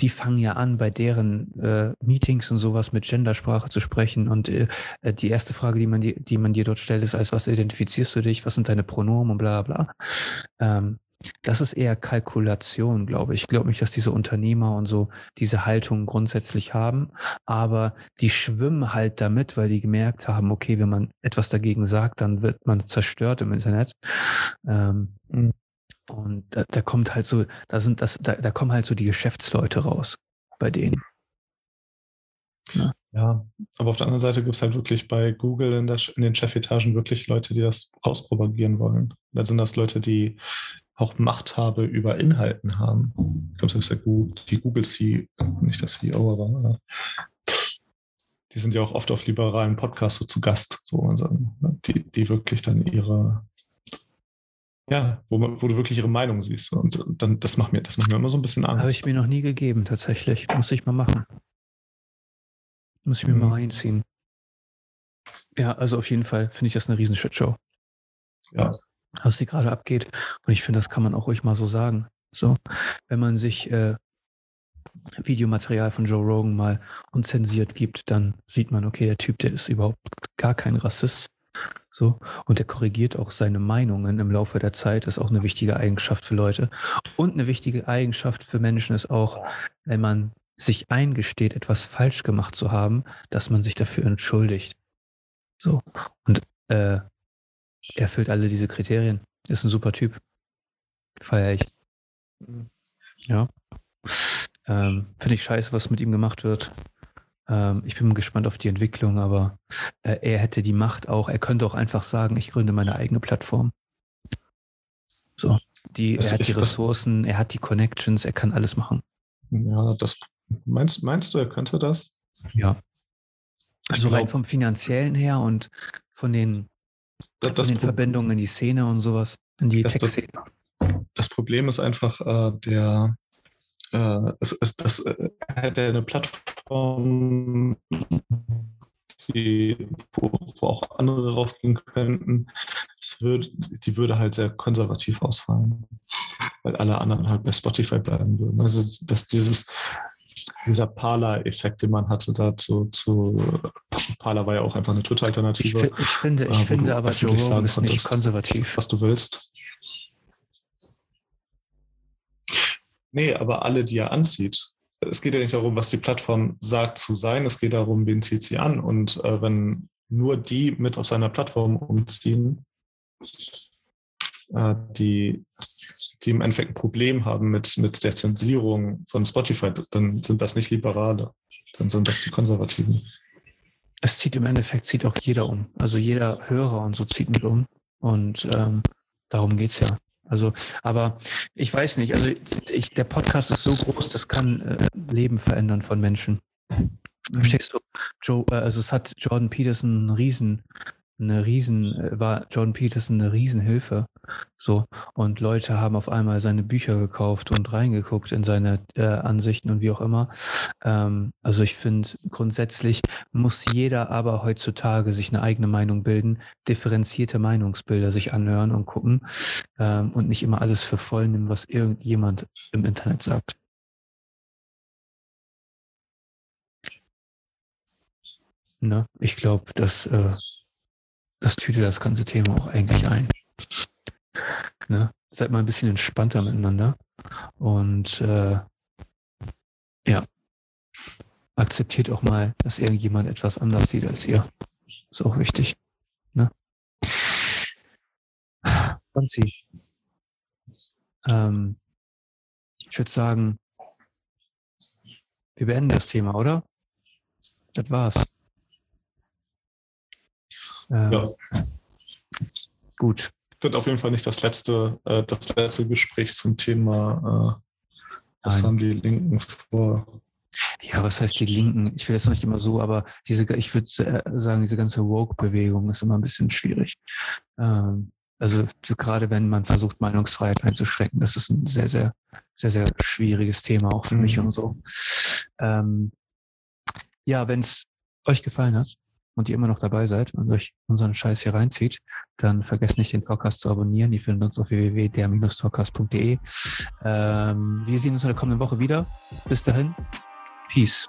Die fangen ja an, bei deren äh, Meetings und sowas mit Gendersprache zu sprechen. Und äh, die erste Frage, die man, die, die man dir dort stellt, ist, als was identifizierst du dich, was sind deine Pronomen und bla bla. Ähm, das ist eher Kalkulation, glaube ich. Ich glaube nicht, dass diese Unternehmer und so diese Haltung grundsätzlich haben, aber die schwimmen halt damit, weil die gemerkt haben, okay, wenn man etwas dagegen sagt, dann wird man zerstört im Internet. Ähm, und da, da, kommt halt so, da sind das, da, da kommen halt so die Geschäftsleute raus bei denen. Ja. ja, aber auf der anderen Seite gibt es halt wirklich bei Google in, der, in den Chefetagen wirklich Leute, die das rauspropagieren wollen. Da sind das Leute, die auch Machthabe über Inhalten haben. Ich glaube, selbst der Google, die Google CEO, nicht der CEO, aber die sind ja auch oft auf liberalen Podcasts so zu Gast, so also, die, die wirklich dann ihre, ja, wo, man, wo du wirklich ihre Meinung siehst. Und dann, das macht mir, das macht mir immer so ein bisschen Angst. Habe ich mir noch nie gegeben, tatsächlich. Muss ich mal machen. Muss ich mir mhm. mal reinziehen. Ja, also auf jeden Fall finde ich das eine riesen Shitshow. Ja was hier gerade abgeht. Und ich finde, das kann man auch ruhig mal so sagen. So, wenn man sich äh, Videomaterial von Joe Rogan mal unzensiert gibt, dann sieht man, okay, der Typ, der ist überhaupt gar kein Rassist. So, und der korrigiert auch seine Meinungen im Laufe der Zeit, ist auch eine wichtige Eigenschaft für Leute. Und eine wichtige Eigenschaft für Menschen ist auch, wenn man sich eingesteht, etwas falsch gemacht zu haben, dass man sich dafür entschuldigt. So, und äh, erfüllt alle diese Kriterien. Ist ein super Typ. Feier ich. Ja. Ähm, Finde ich scheiße, was mit ihm gemacht wird. Ähm, ich bin gespannt auf die Entwicklung, aber äh, er hätte die Macht auch. Er könnte auch einfach sagen, ich gründe meine eigene Plattform. So. Die, er hat die Ressourcen, er hat die Connections, er kann alles machen. Ja, das meinst, meinst du, er könnte das? Ja. Also rein vom finanziellen her und von den das, das den Verbindungen in die Szene und sowas, in die Tech-Szene. Das, das, Problem ist einfach, äh, der äh, es, es, das äh, hätte eine Plattform, die, wo, wo, auch andere raufgehen könnten, es würd, die würde halt sehr konservativ ausfallen, weil alle anderen halt bei Spotify bleiben würden. Also dass dieses dieser Parler-Effekt, den man hatte dazu, zu Parler war ja auch einfach eine Twitter-Alternative. Ich, ich, finde, ich äh, finde aber Joe Rogan ist nicht konservativ. Was du willst. Nee, aber alle, die er anzieht. Es geht ja nicht darum, was die Plattform sagt zu sein, es geht darum, wen zieht sie an. Und äh, wenn nur die mit auf seiner Plattform umziehen, die, die im Endeffekt ein Problem haben mit, mit der Zensierung von Spotify, dann sind das nicht Liberale. dann sind das die Konservativen. Es zieht im Endeffekt zieht auch jeder um. Also jeder Hörer und so zieht mit um. Und ähm, darum geht's ja. Also, aber ich weiß nicht, also ich, der Podcast ist so groß, das kann äh, Leben verändern von Menschen. Verstehst du? Joe, äh, also es hat Jordan Peterson einen riesen eine riesen, äh, war John Peterson eine Riesenhilfe. So. Und Leute haben auf einmal seine Bücher gekauft und reingeguckt in seine äh, Ansichten und wie auch immer. Ähm, also ich finde, grundsätzlich muss jeder aber heutzutage sich eine eigene Meinung bilden, differenzierte Meinungsbilder sich anhören und gucken ähm, und nicht immer alles für voll nehmen, was irgendjemand im Internet sagt. Ne? Ich glaube, dass äh, das tüte das ganze Thema auch eigentlich ein. Ne? Seid mal ein bisschen entspannter miteinander und äh, ja, akzeptiert auch mal, dass irgendjemand etwas anders sieht als ihr. Ist auch wichtig. Ne? Franzi, ähm, ich würde sagen, wir beenden das Thema, oder? Das war's. Ähm, ja. Gut. Wird auf jeden Fall nicht das letzte, äh, das letzte Gespräch zum Thema, äh, was haben die Linken vor. Ja, was heißt die Linken? Ich will jetzt nicht immer so, aber diese, ich würde sagen, diese ganze Woke-Bewegung ist immer ein bisschen schwierig. Ähm, also so gerade wenn man versucht, Meinungsfreiheit einzuschränken, das ist ein sehr, sehr, sehr, sehr schwieriges Thema auch für mhm. mich und so. Ähm, ja, wenn es euch gefallen hat, und ihr immer noch dabei seid und euch unseren Scheiß hier reinzieht, dann vergesst nicht, den Talkcast zu abonnieren. Ihr findet uns auf www.der-talkcast.de. Ähm, wir sehen uns in der kommenden Woche wieder. Bis dahin, Peace.